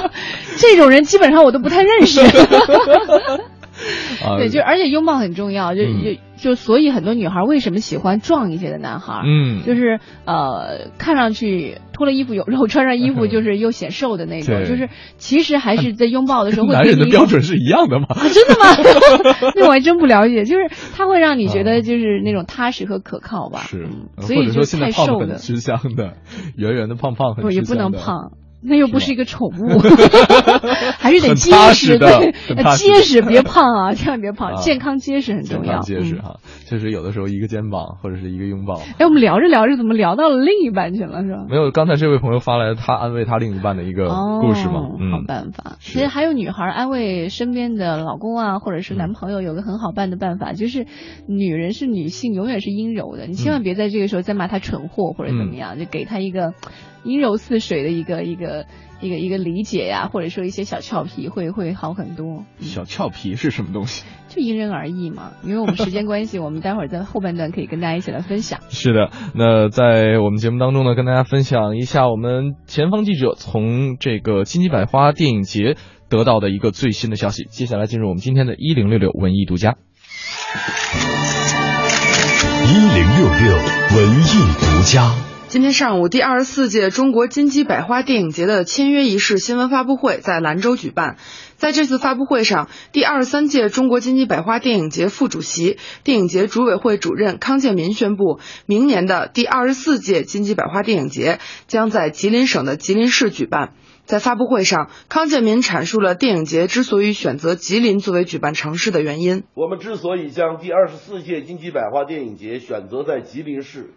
*laughs* 这种人基本上我都不太认识。*laughs* *laughs* 对，就而且拥抱很重要，就就就所以很多女孩为什么喜欢壮一些的男孩？嗯，就是呃，看上去脱了衣服有肉，穿上衣服就是又显瘦的那种。就是其实还是在拥抱的时候，男人的标准是一样的吗？真的吗？*laughs* 那我还真不了解。就是他会让你觉得就是那种踏实和可靠吧？是，所以说现在瘦的吃香的，圆圆的胖胖很也不能胖。那又不是一个宠物，*laughs* 还是得结实对，结实别 *laughs* 胖啊，千万别胖，健康结实很重要。结实哈，确实有的时候一个肩膀或者是一个拥抱。哎，我们聊着聊着怎么聊到了另一半去了，是吧？没有，刚才这位朋友发来他安慰他另一半的一个故事嘛，好办法。其实还有女孩安慰身边的老公啊，或者是男朋友，有个很好办的办法，就是女人是女性，永远是阴柔的，你千万别在这个时候再骂她蠢货或者怎么样，就给她一个。阴柔似水的一个一个一个一个理解呀，或者说一些小俏皮，会会好很多。小俏皮是什么东西？就因人而异嘛。因为我们时间关系，*laughs* 我们待会儿在后半段可以跟大家一起来分享。是的，那在我们节目当中呢，跟大家分享一下我们前方记者从这个金鸡百花电影节得到的一个最新的消息。接下来进入我们今天的一零六六文艺独家。一零六六文艺独家。今天上午，第二十四届中国金鸡百花电影节的签约仪式新闻发布会在兰州举办。在这次发布会上，第二十三届中国金鸡百花电影节副主席、电影节组委会主任康建民宣布，明年的第二十四届金鸡百花电影节将在吉林省的吉林市举办。在发布会上，康建民阐述了电影节之所以选择吉林作为举办城市的原因。我们之所以将第二十四届金鸡百花电影节选择在吉林市。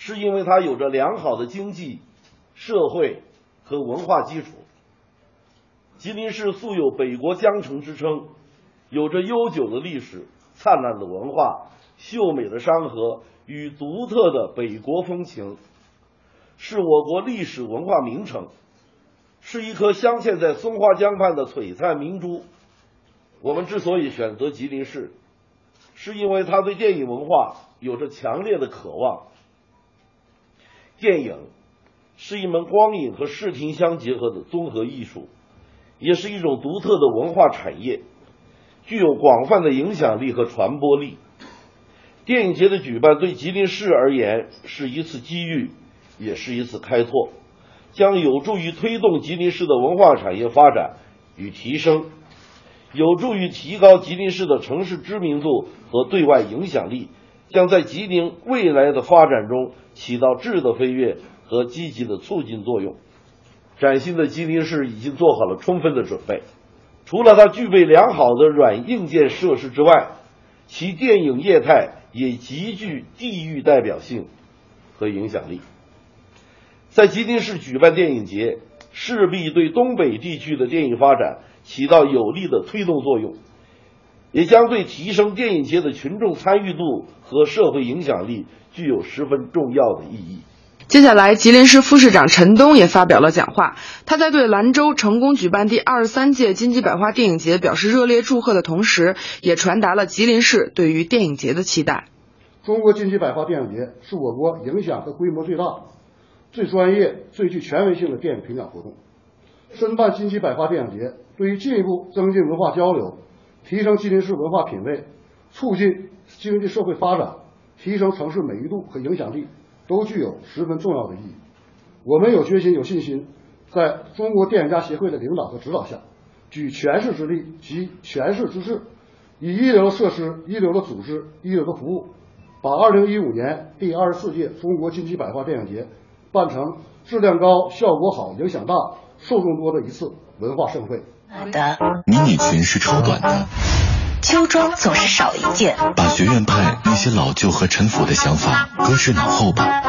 是因为它有着良好的经济、社会和文化基础。吉林市素有“北国江城”之称，有着悠久的历史、灿烂的文化、秀美的山河与独特的北国风情，是我国历史文化名城，是一颗镶嵌在松花江畔的璀璨明珠。我们之所以选择吉林市，是因为它对电影文化有着强烈的渴望。电影是一门光影和视听相结合的综合艺术，也是一种独特的文化产业，具有广泛的影响力和传播力。电影节的举办对吉林市而言是一次机遇，也是一次开拓，将有助于推动吉林市的文化产业发展与提升，有助于提高吉林市的城市知名度和对外影响力。将在吉林未来的发展中起到质的飞跃和积极的促进作用。崭新的吉林市已经做好了充分的准备。除了它具备良好的软硬件设施之外，其电影业态也极具地域代表性和影响力。在吉林市举办电影节，势必对东北地区的电影发展起到有力的推动作用，也将对提升电影节的群众参与度和社会影响力具有十分重要的意义。接下来，吉林市副市长陈东也发表了讲话。他在对兰州成功举办第二十三届金鸡百花电影节表示热烈祝贺的同时，也传达了吉林市对于电影节的期待。中国金鸡百花电影节是我国影响和规模最大、最专业、最具权威性的电影评奖活动。申办金鸡百花电影节，对于进一步增进文化交流、提升吉林市文化品位、促进经济社会发展、提升城市美誉度和影响力。都具有十分重要的意义。我们有决心、有信心，在中国电影家协会的领导和指导下，举全市之力集全市之智，以一流的设施、一流的组织、一流的服务，把2015年第二十四届中国金鸡百花电影节办成质量高、效果好、影响大、受众多的一次文化盛会。好的，迷你裙是超短的。秋装总是少一件，把学院派那些老旧和陈腐的想法搁置脑后吧。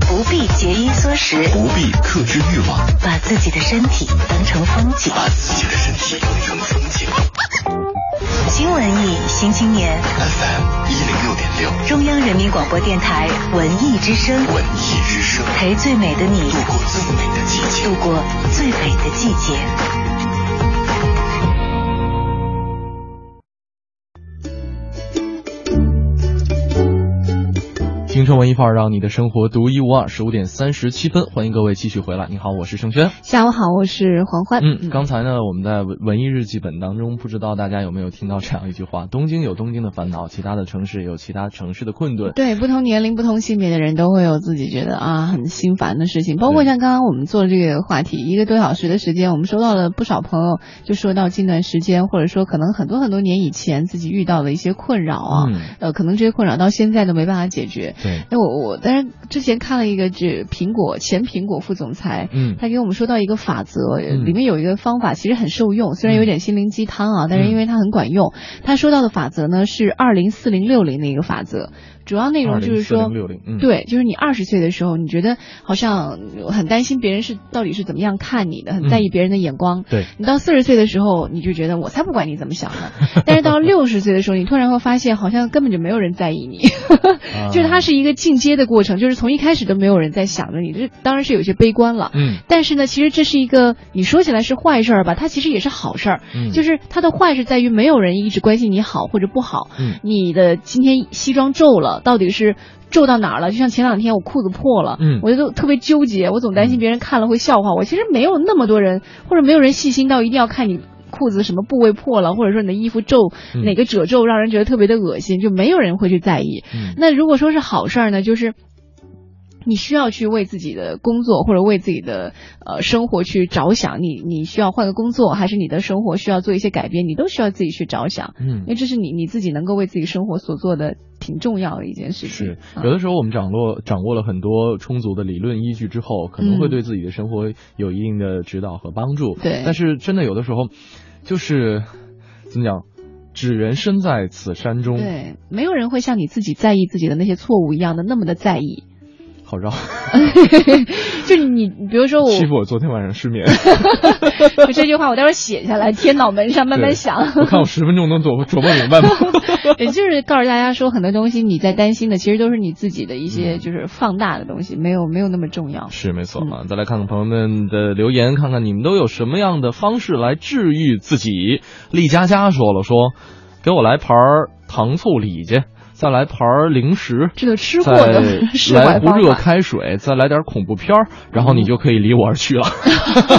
不必节衣缩食，不必克制欲望，把自己的身体当成风景，把自己的身体新青年，FM 一零六点六，中央人民广播电台文艺之声，文艺之声，陪最美的你。度过最美的季节，度过最美的季节。京城文艺范儿，让你的生活独一无二。十五点三十七分，欢迎各位继续回来。你好，我是盛轩。下午好，我是黄欢。嗯，刚才呢，我们在文艺日记本当中，不知道大家有没有听到这样一句话：东京有东京的烦恼，其他的城市有其他城市的困顿。对，不同年龄、不同性别的人都会有自己觉得啊很心烦的事情。包括像刚刚我们做的这个话题，一个多小时的时间，我们收到了不少朋友就说到近段时间，或者说可能很多很多年以前自己遇到的一些困扰啊，呃，可能这些困扰到现在都没办法解决。对，那我我。但是之前看了一个，这苹果前苹果副总裁，嗯，他给我们说到一个法则，里面有一个方法，其实很受用，虽然有点心灵鸡汤啊，但是因为它很管用。他说到的法则呢是二零四零六零的一个法则。主要内容就是说，对，就是你二十岁的时候，你觉得好像很担心别人是到底是怎么样看你的，很在意别人的眼光。对你到四十岁的时候，你就觉得我才不管你怎么想呢。但是到 *laughs* 六十岁的时候，你突然会发现，好像根本就没有人在意你，*laughs* 就是它是一个进阶的过程，就是从一开始都没有人在想着你，这当然是有些悲观了。嗯，但是呢，其实这是一个你说起来是坏事儿吧，它其实也是好事儿。嗯，就是它的坏是在于没有人一直关心你好或者不好。嗯，你的今天西装皱了。到底是皱到哪儿了？就像前两天我裤子破了，嗯，我就特别纠结，我总担心别人看了会笑话我。其实没有那么多人，或者没有人细心到一定要看你裤子什么部位破了，或者说你的衣服皱哪个褶皱让人觉得特别的恶心，就没有人会去在意。那如果说是好事儿呢，就是。你需要去为自己的工作或者为自己的呃生活去着想，你你需要换个工作，还是你的生活需要做一些改变，你都需要自己去着想，嗯，因为这是你你自己能够为自己生活所做的挺重要的一件事情。是，有的时候我们掌握掌握了很多充足的理论依据之后，可能会对自己的生活有一定的指导和帮助。对，但是真的有的时候，就是怎么讲，只缘身在此山中。对，没有人会像你自己在意自己的那些错误一样的那么的在意。好绕，*laughs* 就你，比如说我欺负我昨天晚上失眠，*laughs* 就这句话我待会儿写下来贴脑门上，慢慢想。我看我十分钟能琢磨琢磨明白吗？*laughs* 也就是告诉大家说，很多东西你在担心的，其实都是你自己的一些就是放大的东西，没有没有那么重要。是没错啊，再来看看朋友们的留言，看看你们都有什么样的方式来治愈自己。丽佳佳说了，说给我来盘糖醋里脊。再来盘零食，这个吃货的 *laughs* 来壶热开水，再来点恐怖片儿，然后你就可以离我而去了。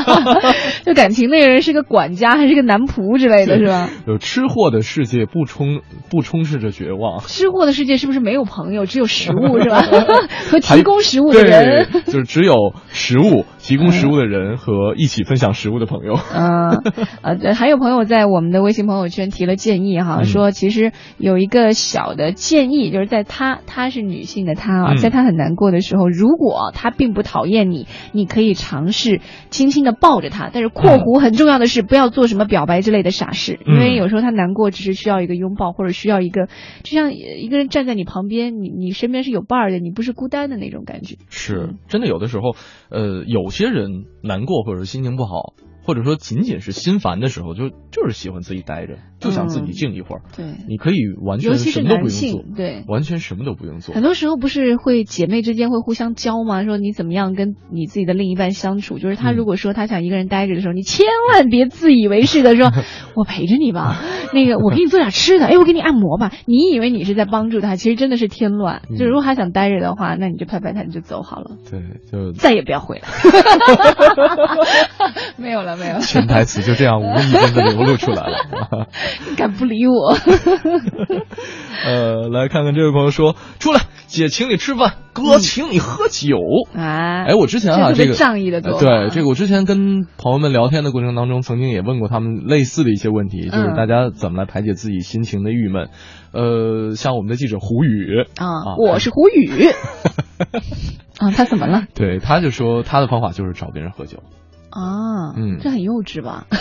*laughs* 就感情那个人是个管家还是个男仆之类的是吧？有吃货的世界不充不充斥着绝望。吃货的世界是不是没有朋友，只有食物是吧？*laughs* 和提供食物的人，就是只有食物。提供食物的人和一起分享食物的朋友。嗯，呃，*laughs* 还有朋友在我们的微信朋友圈提了建议哈，说其实有一个小的建议，就是在她她是女性的她啊，在她很难过的时候，如果她并不讨厌你，你可以尝试轻轻的抱着她，但是（括弧）很重要的是不要做什么表白之类的傻事，因为有时候她难过只是需要一个拥抱，或者需要一个就像一个人站在你旁边，你你身边是有伴儿的，你不是孤单的那种感觉。是真的，有的时候，呃，有些人难过或者是心情不好。或者说仅仅是心烦的时候，就就是喜欢自己待着，就想自己静一会儿。对，你可以完全什么都不用做，对，完全什么都不用做。很多时候不是会姐妹之间会互相教吗？说你怎么样跟你自己的另一半相处？就是他如果说他想一个人待着的时候，你千万别自以为是的说，*laughs* 我陪着你吧，那个我给你做点吃的，哎，我给你按摩吧。你以为你是在帮助他，其实真的是添乱。就如果他想待着的话，那你就拍拍他，你就走好了。对，就再也不要回来。*laughs* *laughs* 没有了。没有了，潜台词就这样无意间的流露出来了。你 *laughs* 敢不理我？*laughs* 呃，来看看这位朋友说：“出来，姐请你吃饭，哥请你喝酒。”哎，哎，我之前啊，这个仗义的多。对，这个我之前跟朋友们聊天的过程当中，曾经也问过他们类似的一些问题，就是大家怎么来排解自己心情的郁闷。呃，像我们的记者胡宇啊，我是胡宇。*laughs* 啊，他怎么了？对，他就说他的方法就是找别人喝酒。啊，嗯，这很幼稚吧？*laughs*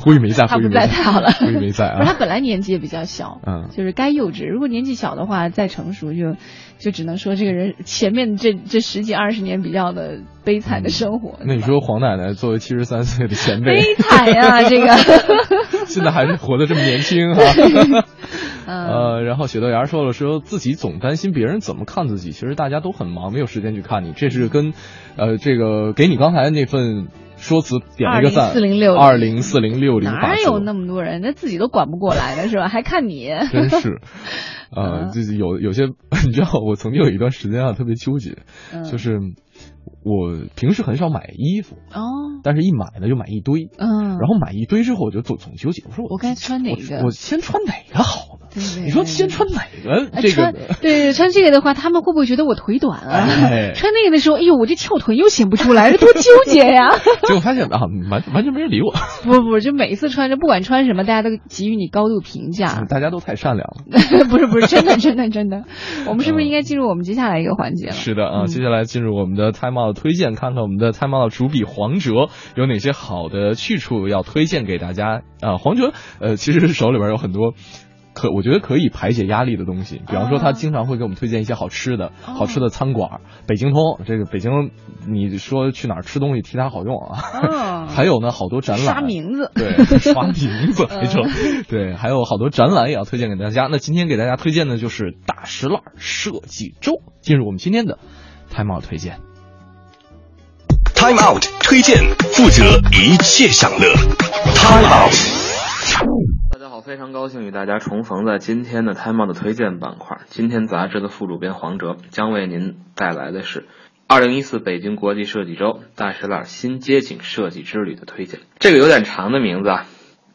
胡宇没在，他不在太好了。没在啊，不是他本来年纪也比较小，嗯，就是该幼稚。如果年纪小的话，再成熟就就只能说这个人前面这这十几二十年比较的悲惨的生活。那你说黄奶奶作为七十三岁的前辈，悲惨呀，*laughs* 这个 *laughs* 现在还是活得这么年轻哈。*laughs* 呃，然后雪豆芽说了，说自己总担心别人怎么看自己，其实大家都很忙，没有时间去看你。这是跟，呃，这个给你刚才那份说辞点了一个赞。二零四零六二零四零六零，哪有那么多人？那自己都管不过来的是吧？还看你？*laughs* 真是，*laughs* 呃，就是有有些，*laughs* 你知道，我曾经有一段时间啊，特别纠结，就是。我平时很少买衣服哦，但是一买呢就买一堆，嗯，然后买一堆之后我就总总纠结，我说我该穿哪个？我先穿哪个好呢？对你说先穿哪个？这个对穿这个的话，他们会不会觉得我腿短啊？哎、穿那个的时候，哎呦，我这翘臀又显不出来，这多纠结呀！*laughs* 结果发现啊，完完全没人理我。*laughs* 不不，就每一次穿着，不管穿什么，大家都给予你高度评价。*laughs* 大家都太善良了。不是不是，真的真的真的。我们是不是应该进入我们接下来一个环节了？是的啊，接下来进入我们的 time out 推荐，看看我们的 time out 主笔黄哲有哪些好的去处要推荐给大家啊？黄哲呃，其实手里边有很多。可我觉得可以排解压力的东西，比方说他经常会给我们推荐一些好吃的、好吃的餐馆。北京通这个北京，你说去哪儿吃东西替他好用啊？*laughs* 还有呢，好多展览刷名字，对，刷名字 *laughs* 没错，对，还有好多展览也要推荐给大家。那今天给大家推荐的就是大石烂设计周。进入我们今天的 Time Out 推荐，Time Out 推荐负责一切享乐，Time Out。非常高兴与大家重逢在今天的《Time Out》的推荐板块。今天杂志的副主编黄哲将为您带来的是二零一四北京国际设计周大石栏新街景设计之旅的推荐。这个有点长的名字啊，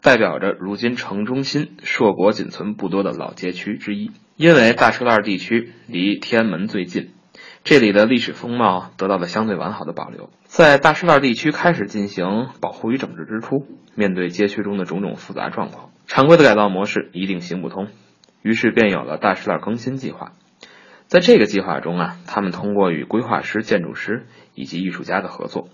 代表着如今城中心硕果仅存不多的老街区之一。因为大石栏地区离天安门最近，这里的历史风貌得到了相对完好的保留。在大石烂地区开始进行保护与整治之初，面对街区中的种种复杂状况。常规的改造模式一定行不通，于是便有了大石烂更新计划。在这个计划中啊，他们通过与规划师、建筑师以及艺术家的合作，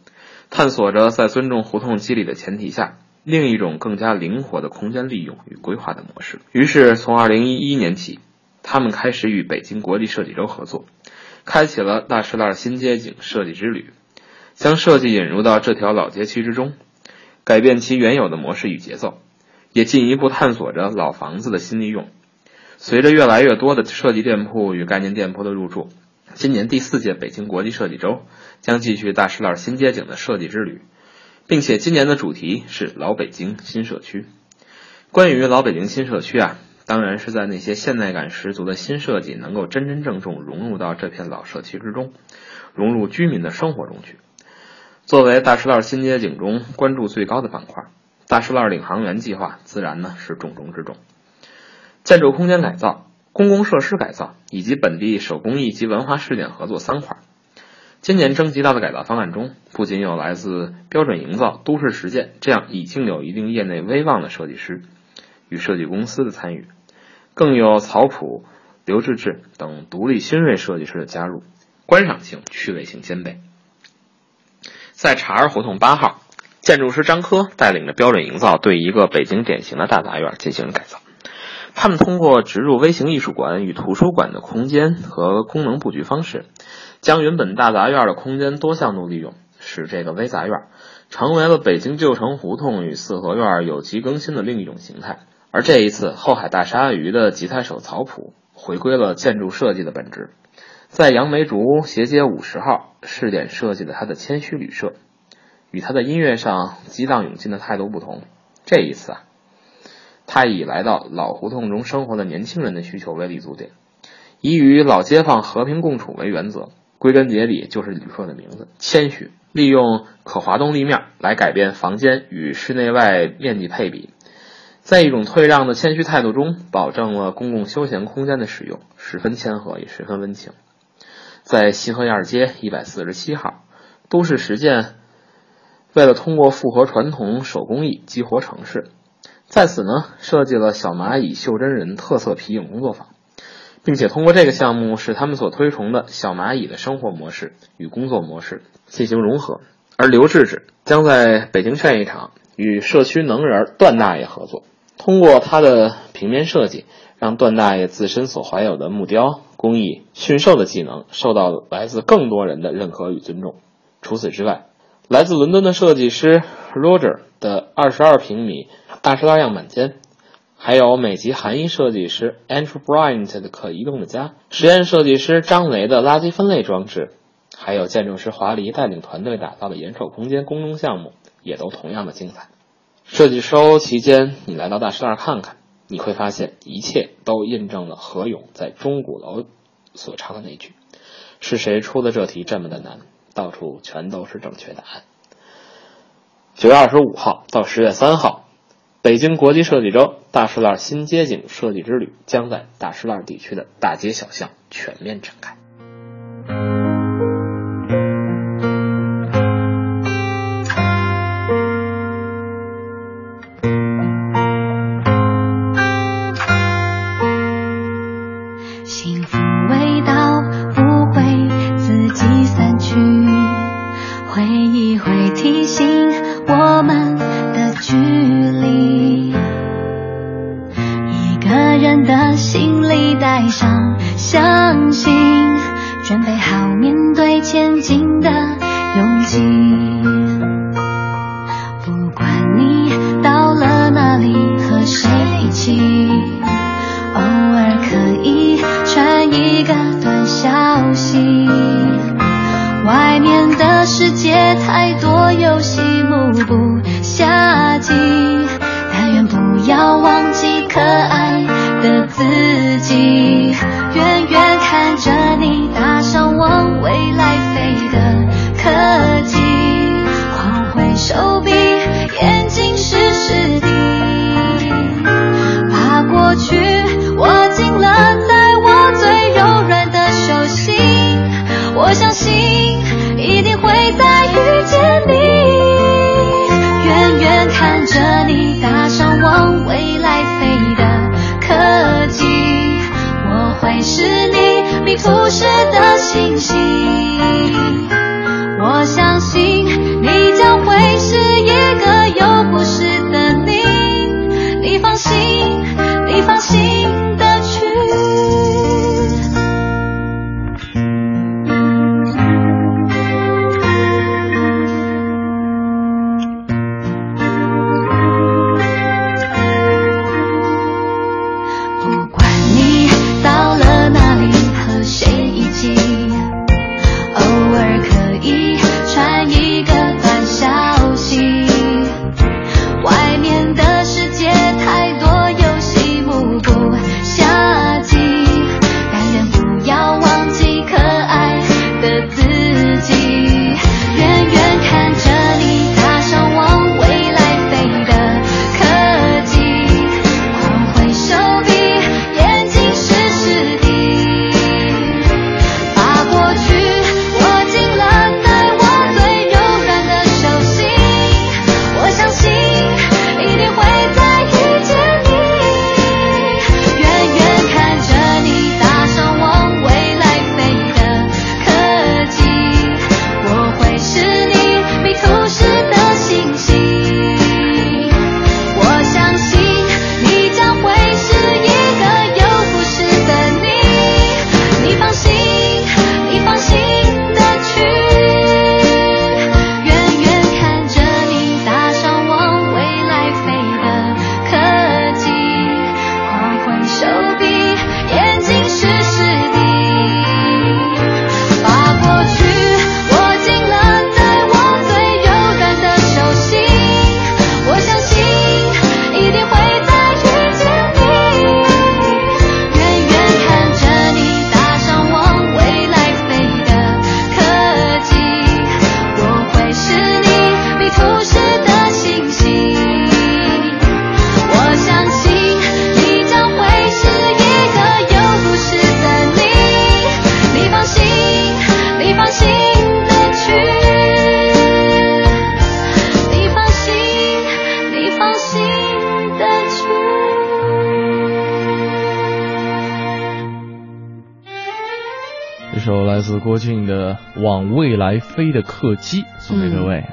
探索着在尊重胡同肌理的前提下，另一种更加灵活的空间利用与规划的模式。于是，从二零一一年起，他们开始与北京国际设计周合作，开启了大栅栏新街景设计之旅，将设计引入到这条老街区之中，改变其原有的模式与节奏。也进一步探索着老房子的新利用。随着越来越多的设计店铺与概念店铺的入驻，今年第四届北京国际设计周将继续大栅栏新街景的设计之旅，并且今年的主题是老北京新社区。关于老北京新社区啊，当然是在那些现代感十足的新设计能够真真正正融入到这片老社区之中，融入居民的生活中去。作为大石烂新街景中关注最高的板块。大石烂领航员计划自然呢是重中之重，建筑空间改造、公共设施改造以及本地手工艺及文化试点合作三块。今年征集到的改造方案中，不仅有来自标准营造、都市实践这样已经有一定业内威望的设计师与设计公司的参与，更有曹普、刘志志等独立新锐设计师的加入，观赏性、趣味性兼备。在茶儿胡同八号，建筑师张科带领着标准营造对一个北京典型的大杂院进行了改造。他们通过植入微型艺术馆与图书馆的空间和功能布局方式。将原本大杂院的空间多项度利用，使这个微杂院成为了北京旧城胡同与四合院有机更新的另一种形态。而这一次，后海大鲨鱼的吉他手曹普回归了建筑设计的本质，在杨梅竹斜街五十号试点设计了他的谦虚旅社。与他的音乐上激荡勇进的态度不同，这一次啊，他以来到老胡同中生活的年轻人的需求为立足点，以与老街坊和平共处为原则。归根结底就是旅社的名字，谦虚。利用可滑动立面来改变房间与室内外面积配比，在一种退让的谦虚态度中，保证了公共休闲空间的使用，十分谦和也十分温情。在西河沿街一百四十七号，都市实践为了通过复合传统手工艺激活城市，在此呢设计了小蚂蚁袖珍人特色皮影工作坊。并且通过这个项目，使他们所推崇的小蚂蚁的生活模式与工作模式进行融合。而刘志志将在北京劝业场与社区能人段大爷合作，通过他的平面设计，让段大爷自身所怀有的木雕工艺、驯兽的技能受到来自更多人的认可与尊重。除此之外，来自伦敦的设计师 Roger 的二十二平米大石蜡样板间。还有美籍韩裔设计师 Andrew Bryant 的可移动的家，实验设计师张雷的垃圾分类装置，还有建筑师华黎带领团队打造的延寿空间公众项目，也都同样的精彩。设计周期间，你来到大石栏看看，你会发现一切都印证了何勇在钟鼓楼所唱的那句：“是谁出的这题这么的难？到处全都是正确答案。”九月二十五号到十月三号。北京国际设计周大石栏新街景设计之旅将在大石栏地区的大街小巷全面展开。幸福为未来飞的客机》，送给各位。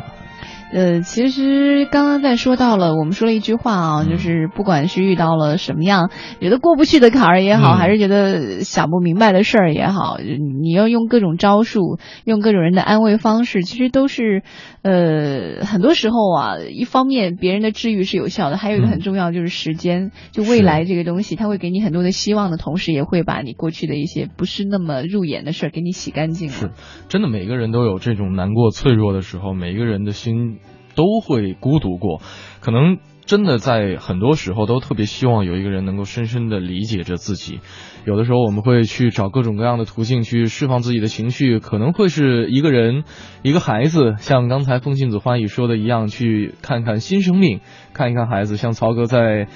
呃，其实刚刚在说到了，我们说了一句话啊，就是不管是遇到了什么样觉得过不去的坎儿也好，还是觉得想不明白的事儿也好，你要用各种招数，用各种人的安慰方式，其实都是，呃，很多时候啊，一方面别人的治愈是有效的，还有一个很重要就是时间，就未来这个东西，它会给你很多的希望的同时，也会把你过去的一些不是那么入眼的事儿给你洗干净了。是，真的，每个人都有这种难过、脆弱的时候，每一个人的心。都会孤独过，可能真的在很多时候都特别希望有一个人能够深深的理解着自己。有的时候我们会去找各种各样的途径去释放自己的情绪，可能会是一个人、一个孩子，像刚才风信子花语说的一样，去看看新生命，看一看孩子。像曹哥在《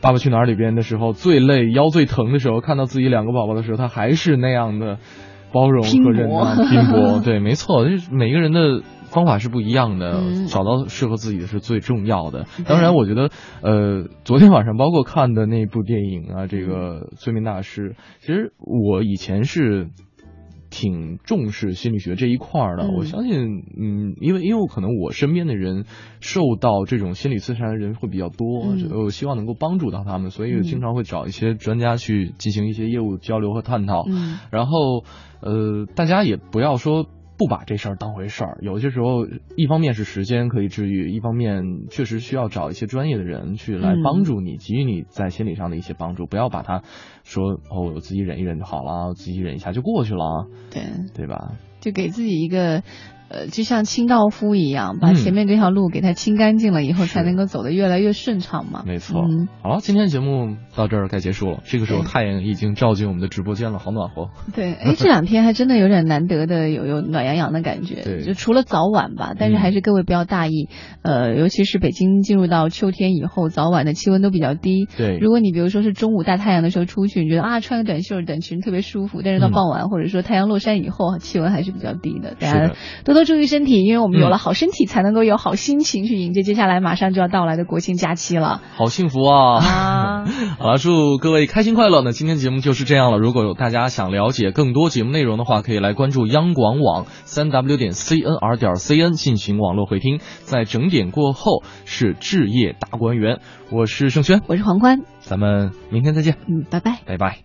爸爸去哪儿》里边的时候，最累、腰最疼的时候，看到自己两个宝宝的时候，他还是那样的包容和忍耐、拼搏。*laughs* 对，没错，就是每个人的。方法是不一样的，找到适合自己的是最重要的。当然，我觉得，呃，昨天晚上包括看的那部电影啊，这个《催眠大师》，其实我以前是挺重视心理学这一块儿的。我相信，嗯，因为因为可能我身边的人受到这种心理摧残的人会比较多，我希望能够帮助到他们，所以经常会找一些专家去进行一些业务交流和探讨。然后，呃，大家也不要说。不把这事儿当回事儿，有些时候，一方面是时间可以治愈，一方面确实需要找一些专业的人去来帮助你，给予你在心理上的一些帮助。不要把它说哦，我自己忍一忍就好了，自己忍一下就过去了，对对吧？就给自己一个。呃，就像清道夫一样，把前面这条路给它清干净了以后，才能够走得越来越顺畅嘛。没错。好了，今天节目到这儿该结束了。这个时候太阳已经照进我们的直播间了，好暖和。对，*laughs* 哎，这两天还真的有点难得的有有暖洋洋的感觉。对。就除了早晚吧，但是还是各位不要大意。呃，尤其是北京进入到秋天以后，早晚的气温都比较低。对。如果你比如说是中午大太阳的时候出去，你觉得啊穿个短袖短裙特别舒服，但是到傍晚或者说太阳落山以后，气温还是比较低的。大家多多注意身体，因为。我们有了好身体，才能够有好心情去迎接接下来马上就要到来的国庆假期了。好幸福啊！*laughs* 好了，祝各位开心快乐。那今天节目就是这样了。如果有大家想了解更多节目内容的话，可以来关注央广网三 w 点 cnr 点 cn 进行网络回听。在整点过后是置业大观园，我是盛轩，我是黄欢，咱们明天再见。嗯，拜拜，拜拜。